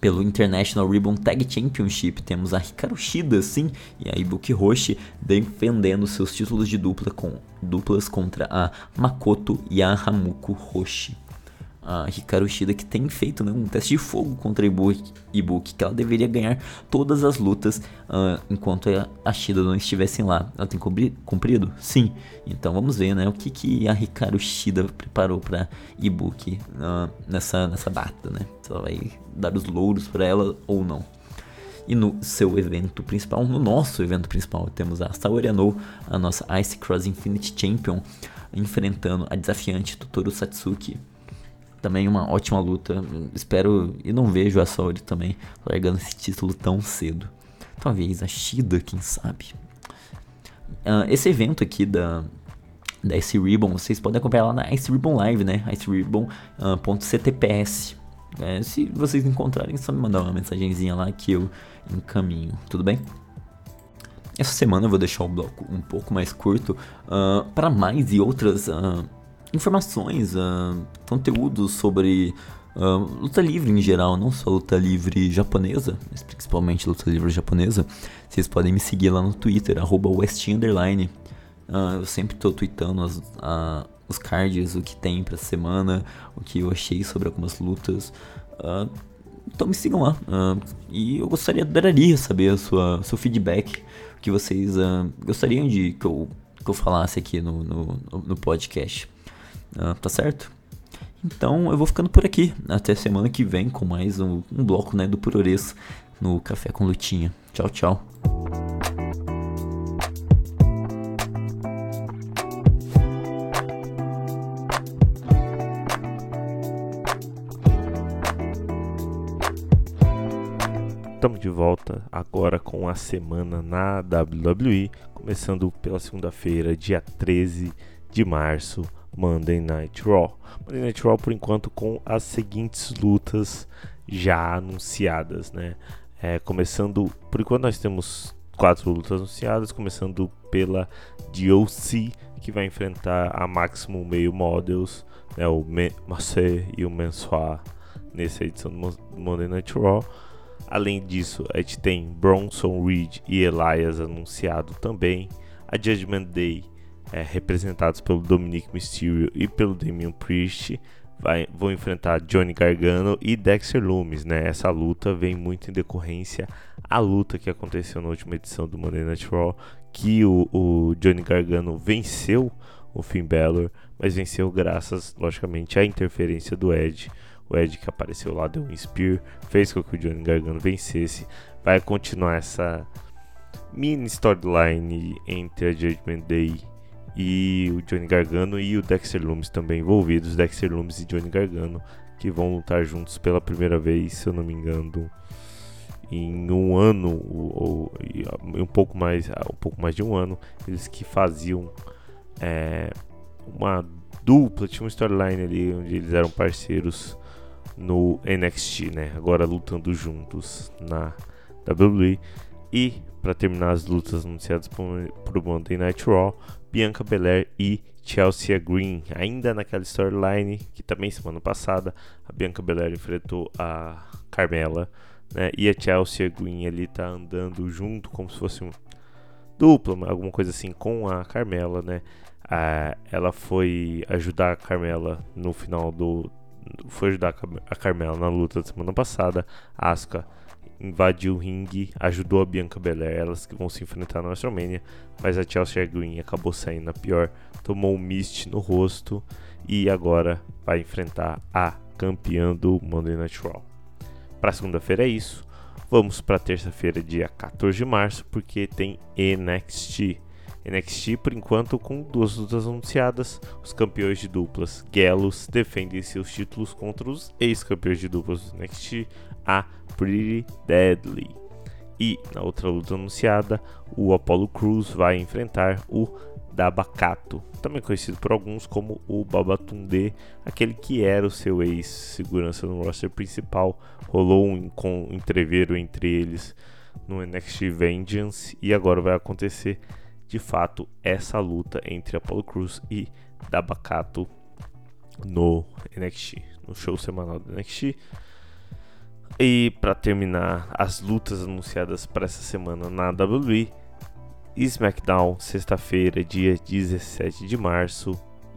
C: Pelo International Ribbon Tag Championship temos a Hikaru Shida, sim, e a Ibuki Hoshi defendendo seus títulos de dupla com, duplas contra a Makoto e a Hamuko Hoshi a Hikaru Shida que tem feito né, um teste de fogo contra a Ibuki, que ela deveria ganhar todas as lutas uh, enquanto a Shida não estivessem lá. Ela tem cumprido? Sim. Então vamos ver né, o que, que a Hikaru Shida preparou para Ibuki uh, nessa, nessa data. Né? Se ela vai dar os louros para ela ou não. E no seu evento principal, no nosso evento principal, temos a Saori Anou, a nossa Ice Cross Infinity Champion, enfrentando a desafiante Totoro Satsuki. Também uma ótima luta. Espero e não vejo a Saori também largando esse título tão cedo. Talvez a Shida, quem sabe. Uh, esse evento aqui da, da Ice Ribbon, vocês podem acompanhar lá na Ice Ribbon Live, né? iceribbon.ctps. Uh, é, se vocês encontrarem, só me mandar uma mensagenzinha lá que eu encaminho, tudo bem? Essa semana eu vou deixar o bloco um pouco mais curto uh, para mais e outras uh, informações, uh, conteúdos sobre uh, luta livre em geral, não só luta livre japonesa, mas principalmente luta livre japonesa, vocês podem me seguir lá no Twitter, arroba westinderline. Uh, eu sempre estou tweetando as, uh, os cards, o que tem pra semana, o que eu achei sobre algumas lutas. Uh, então me sigam lá. e eu gostaria, adoraria saber a sua, seu feedback, o que vocês gostariam de que eu, que eu falasse aqui no, no, no podcast. Ah, tá certo? Então eu vou ficando por aqui. Até semana que vem com mais um, um bloco né, do Purores no Café com Lutinha. Tchau, tchau.
D: Estamos de volta agora com a semana na WWE, começando pela segunda-feira, dia 13 de março Monday Night Raw. Monday Night Raw, por enquanto, com as seguintes lutas já anunciadas, né? É, começando, por enquanto nós temos quatro lutas anunciadas, começando pela DOC, que vai enfrentar a Maximum Male Models, né, o Marseille e o Mansoir nessa edição do Monday Night Raw. Além disso, a gente tem Bronson Reed e Elias anunciado também. A Judgment Day é, representados pelo Dominic Mysterio e pelo Damian Priest, vai, vão enfrentar Johnny Gargano e Dexter Loomis, né? Essa luta vem muito em decorrência à luta que aconteceu na última edição do Monday Night Raw, que o, o Johnny Gargano venceu o Finn Balor, mas venceu graças, logicamente, à interferência do Edge O Ed que apareceu lá deu um spear, fez com que o Johnny Gargano vencesse. Vai continuar essa mini storyline entre a Judgment Day e o Johnny Gargano e o Dexter Loomis também envolvidos, Dexter Loomis e Johnny Gargano, que vão lutar juntos pela primeira vez, se eu não me engano, em um ano ou, ou um pouco mais, um pouco mais de um ano, eles que faziam é, uma dupla, tinha uma storyline ali onde eles eram parceiros no NXT, né? Agora lutando juntos na WWE e para terminar as lutas anunciadas por, por Monday Night Raw, Bianca Belair e Chelsea Green, ainda naquela storyline que também semana passada a Bianca Belair enfrentou a Carmela, né? E a Chelsea Green ali tá andando junto como se fosse um dupla, alguma coisa assim com a Carmela, né? Ah, ela foi ajudar a Carmela no final do foi ajudar a Carmela na luta da semana passada. Asuka invadiu o ringue, ajudou a Bianca Belair, elas que vão se enfrentar na WrestleMania, mas a Chelsea Green acabou saindo a pior, tomou um mist no rosto e agora vai enfrentar a campeã do Monday Night Raw. Para segunda-feira é isso. Vamos para terça-feira, dia 14 de março, porque tem NXT. NXT, por enquanto, com duas lutas anunciadas. Os campeões de duplas Gallows defendem seus títulos contra os ex-campeões de duplas do NXT, a Pretty Deadly. E na outra luta anunciada, o Apollo Cruz vai enfrentar o Dabacato, também conhecido por alguns como o Babatunde, aquele que era o seu ex-segurança no roster principal. Rolou um, entreveiro entre eles no NXT Vengeance e agora vai acontecer de fato essa luta entre Apollo Cruz e Dabacato no NXT, no show semanal do NXT. E para terminar, as lutas anunciadas para essa semana na WWE. SmackDown, sexta-feira, dia 17 de março.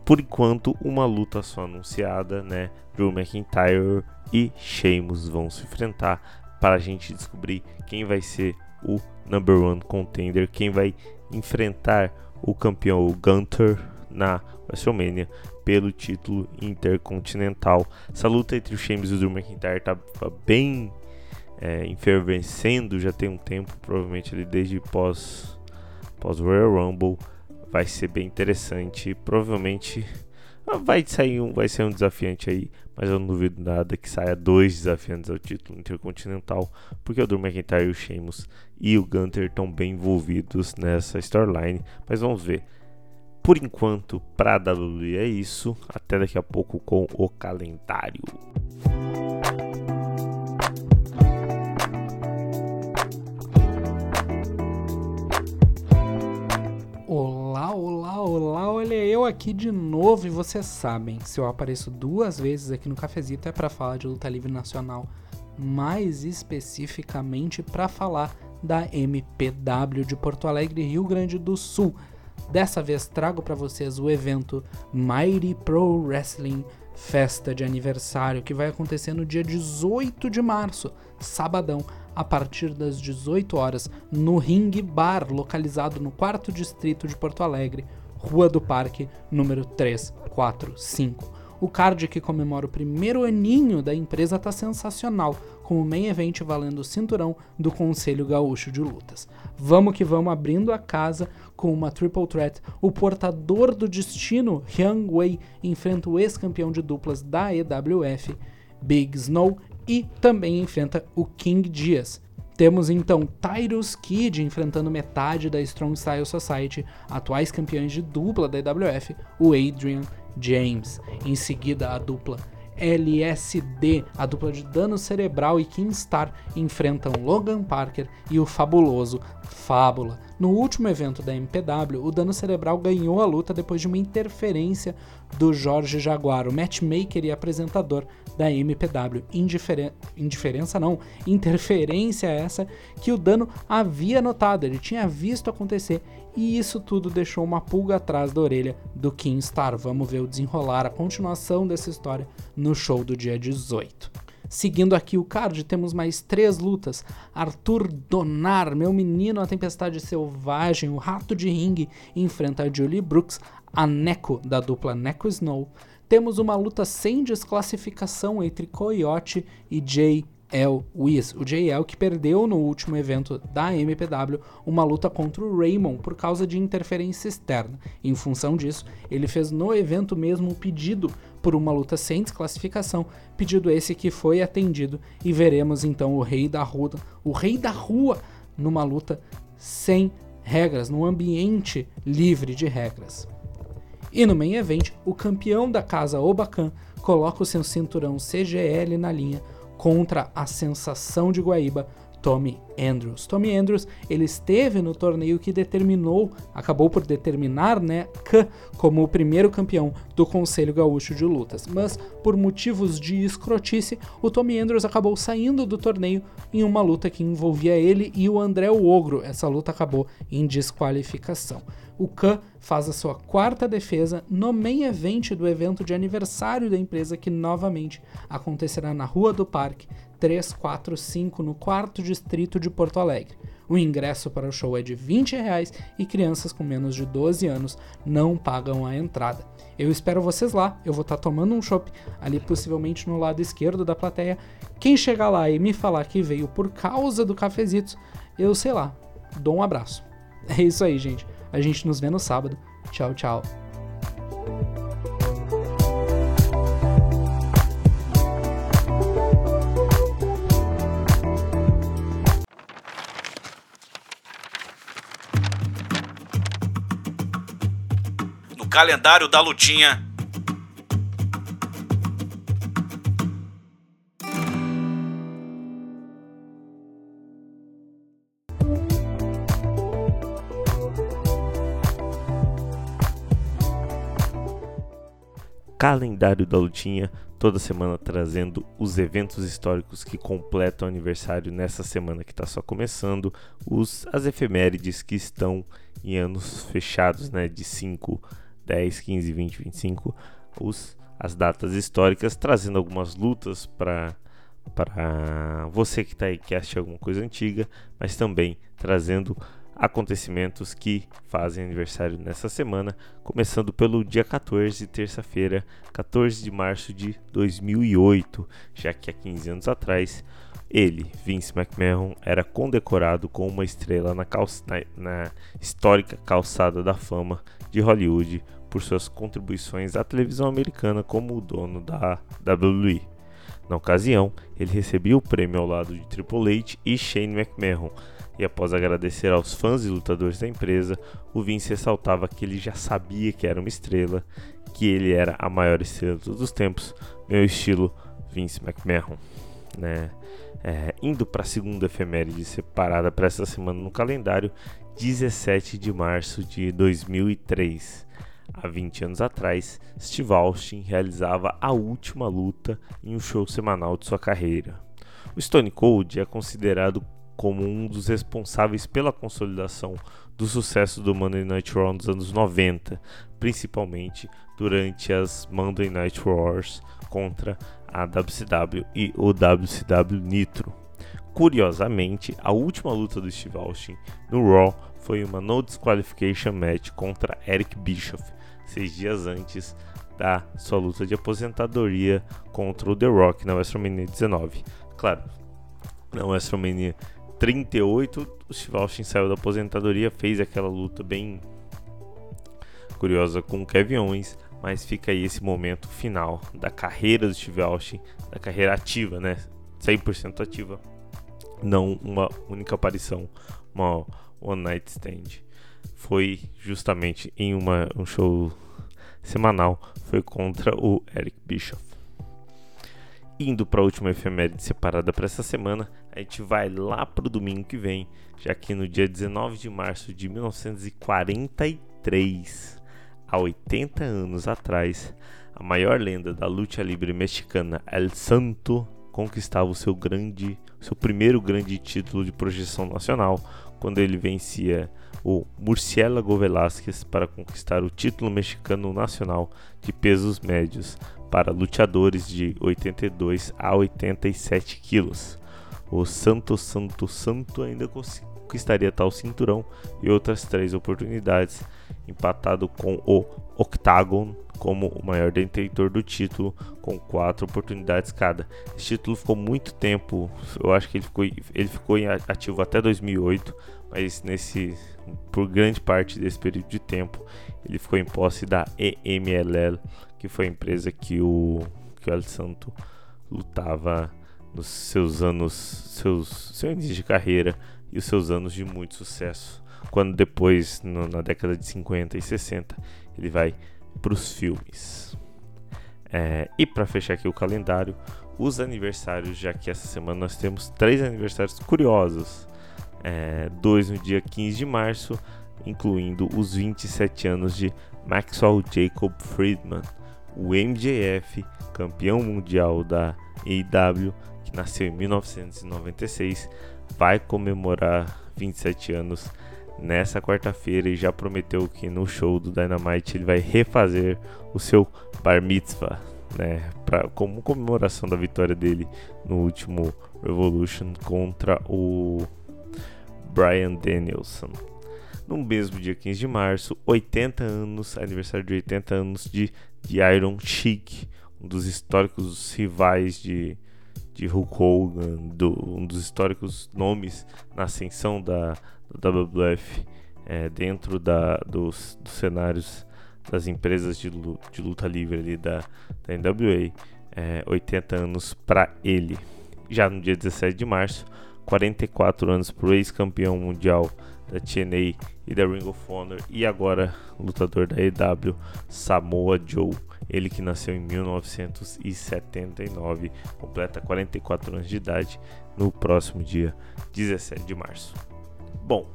D: Por enquanto, uma luta só anunciada, né? Drew McIntyre e Sheamus vão se enfrentar para a gente descobrir quem vai ser o number one contender, quem vai enfrentar o campeão Gunter na WrestleMania pelo título intercontinental. Essa luta entre o Sheamus e o Drew McIntyre tá bem é, enfervescendo já tem um tempo, provavelmente desde pós pós Royal Rumble vai ser bem interessante. Provavelmente ah, vai sair um, vai ser um desafiante aí, mas eu não duvido nada que saia dois desafiantes ao título intercontinental, porque o Drew McIntyre o Sheamus e o Gunter estão bem envolvidos nessa storyline, mas vamos ver. Por enquanto, para a WWE é isso. Até daqui a pouco com o calendário.
B: Olá, olá, olá, olha eu aqui de novo e vocês sabem, se eu apareço duas vezes aqui no cafezito é para falar de luta livre nacional, mais especificamente para falar da MPW de Porto Alegre, Rio Grande do Sul. Dessa vez trago para vocês o evento Mighty Pro Wrestling Festa de Aniversário, que vai acontecer no dia 18 de março, sabadão, a partir das 18 horas, no Ring Bar, localizado no 4 Distrito de Porto Alegre, Rua do Parque, número 345. O card que comemora o primeiro aninho da empresa tá sensacional, com o main event valendo o cinturão do Conselho Gaúcho de Lutas. Vamos que vamos abrindo a casa com uma triple threat. O portador do destino, Hyung Wei, enfrenta o ex-campeão de duplas da EWF, Big Snow, e também enfrenta o King Dias. Temos então Tyrus Kid enfrentando metade da Strong Style Society, atuais campeões de dupla da EWF, o Adrian James. Em seguida, a dupla LSD, a dupla de dano cerebral e Kingstar enfrentam Logan Parker e o fabuloso Fábula. No último evento da MPW, o dano cerebral ganhou a luta depois de uma interferência do Jorge Jaguar, o matchmaker e apresentador da MPW. Indiferen indiferença não, interferência essa que o dano havia notado, ele tinha visto acontecer e isso tudo deixou uma pulga atrás da orelha do Kingstar. Vamos ver o desenrolar, a continuação dessa história no show do dia 18. Seguindo aqui o card, temos mais três lutas. Arthur Donar, meu menino, a Tempestade Selvagem, o Rato de Ringue, enfrenta a Julie Brooks, a Neko, da dupla Neko Snow. temos uma luta sem desclassificação entre Coyote e Jay El Wiz, o JL que perdeu no último evento da MPW uma luta contra o Raymond por causa de interferência externa. Em função disso, ele fez no evento mesmo um pedido por uma luta sem desclassificação, pedido esse que foi atendido e veremos então o rei da rua, o rei da rua numa luta sem regras, num ambiente livre de regras. E no main event, o campeão da casa Obacan coloca o seu cinturão CGL na linha contra a sensação de Guaíba, Tommy Andrews. Tommy Andrews, ele esteve no torneio que determinou, acabou por determinar, né, K como o primeiro campeão do Conselho Gaúcho de Lutas. Mas por motivos de escrotice, o Tommy Andrews acabou saindo do torneio em uma luta que envolvia ele e o André Ogro. Essa luta acabou em desqualificação o Khan faz a sua quarta defesa no main event do evento de aniversário da empresa que novamente acontecerá na Rua do Parque 345 no quarto distrito de Porto Alegre. O ingresso para o show é de 20 reais e crianças com menos de 12 anos não pagam a entrada. Eu espero vocês lá, eu vou estar tá tomando um chopp ali possivelmente no lado esquerdo da plateia. Quem chegar lá e me falar que veio por causa do cafezitos, eu sei lá, dou um abraço. É isso aí, gente. A gente nos vê no sábado. Tchau, tchau.
E: Calendário da lutinha.
D: Calendário da lutinha, toda semana trazendo os eventos históricos que completam o aniversário nessa semana que está só começando, os, as efemérides que estão em anos fechados, né, de 5, 10, 15, 20, 25, os, as datas históricas, trazendo algumas lutas para para você que está aí que acha alguma coisa antiga, mas também trazendo acontecimentos que fazem aniversário nessa semana, começando pelo dia 14, terça-feira, 14 de março de 2008, já que há 15 anos atrás ele, Vince McMahon, era condecorado com uma estrela na, na, na histórica calçada da fama de Hollywood por suas contribuições à televisão americana como o dono da WWE. Na ocasião, ele recebia o prêmio ao lado de Triple H e Shane McMahon, e após agradecer aos fãs e lutadores da empresa, o Vince ressaltava que ele já sabia que era uma estrela, que ele era a maior estrela de todos os tempos, meu estilo Vince McMahon. Né? É, indo para a segunda efeméride separada para essa semana no calendário, 17 de março de 2003. Há 20 anos atrás, Steve Austin realizava a última luta em um show semanal de sua carreira. O Stone Cold é considerado como um dos responsáveis pela consolidação do sucesso do Monday Night Raw nos anos 90, principalmente durante as Monday Night Wars contra a WCW e o WCW Nitro. Curiosamente, a última luta do Steve Austin no Raw foi uma no disqualification match contra Eric Bischoff, seis dias antes da sua luta de aposentadoria contra o The Rock na WrestleMania 19. Claro, na WrestleMania 38, o Steve Austin saiu da aposentadoria, fez aquela luta bem curiosa com o Kevin Owens, mas fica aí esse momento final da carreira do Steve Austin, da carreira ativa, né? 100% ativa, não uma única aparição, uma one night stand. Foi justamente em uma, um show semanal, foi contra o Eric Bischoff. Indo para a última efeméride separada para essa semana, a gente vai lá para o domingo que vem, já que no dia 19 de março de 1943, há 80 anos atrás, a maior lenda da luta livre mexicana, El Santo, conquistava o seu grande, seu primeiro grande título de projeção nacional, quando ele vencia o Murciélago Velázquez para conquistar o título mexicano nacional de pesos médios para lutadores de 82 a 87 quilos. O Santo Santo Santo ainda conquistaria tal cinturão e outras três oportunidades empatado com o Octagon como o maior detentor do título, com quatro oportunidades cada. Esse título ficou muito tempo, eu acho que ele ficou, ele ficou ativo até 2008, mas nesse, por grande parte desse período de tempo, ele ficou em posse da EMLL, que foi a empresa que o, que o El Santo lutava nos seus anos, seus, seus anos de carreira e os seus anos de muito sucesso. Quando depois, no, na década de 50 e 60, ele vai para os filmes. É, e para fechar aqui o calendário, os aniversários, já que essa semana nós temos três aniversários curiosos. É, no dia 15 de março, incluindo os 27 anos de Maxwell Jacob Friedman, o MJF, campeão mundial da AEW, que nasceu em 1996, vai comemorar 27 anos nessa quarta-feira e já prometeu que no show do Dynamite ele vai refazer o seu Bar Mitzvah, né, pra, como comemoração da vitória dele no último Revolution contra o Brian Danielson. No mesmo dia 15 de março, 80 anos, aniversário de 80 anos de, de Iron Sheik, um dos históricos rivais de, de Hulk Hogan, do, um dos históricos nomes na ascensão da, da WWF é, dentro da, dos, dos, cenários das empresas de, de luta livre ali da, da NWA. É, 80 anos para ele. Já no dia 17 de março, 44 anos para o ex-campeão mundial da TNA e da Ring of Honor e agora lutador da EW, Samoa Joe. Ele que nasceu em 1979, completa 44 anos de idade no próximo dia 17 de março. Bom,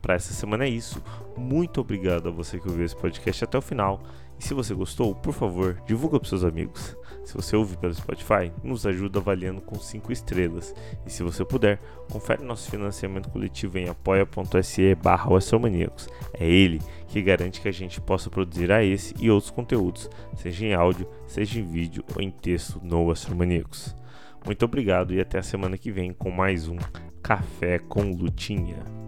D: para essa semana é isso. Muito obrigado a você que ouviu esse podcast até o final. E se você gostou, por favor, divulga para seus amigos. Se você ouve pelo Spotify, nos ajuda avaliando com 5 estrelas. E se você puder, confere nosso financiamento coletivo em apoia.se barra É ele que garante que a gente possa produzir a esse e outros conteúdos, seja em áudio, seja em vídeo ou em texto no Astromaníacos. Muito obrigado e até a semana que vem com mais um Café com Lutinha.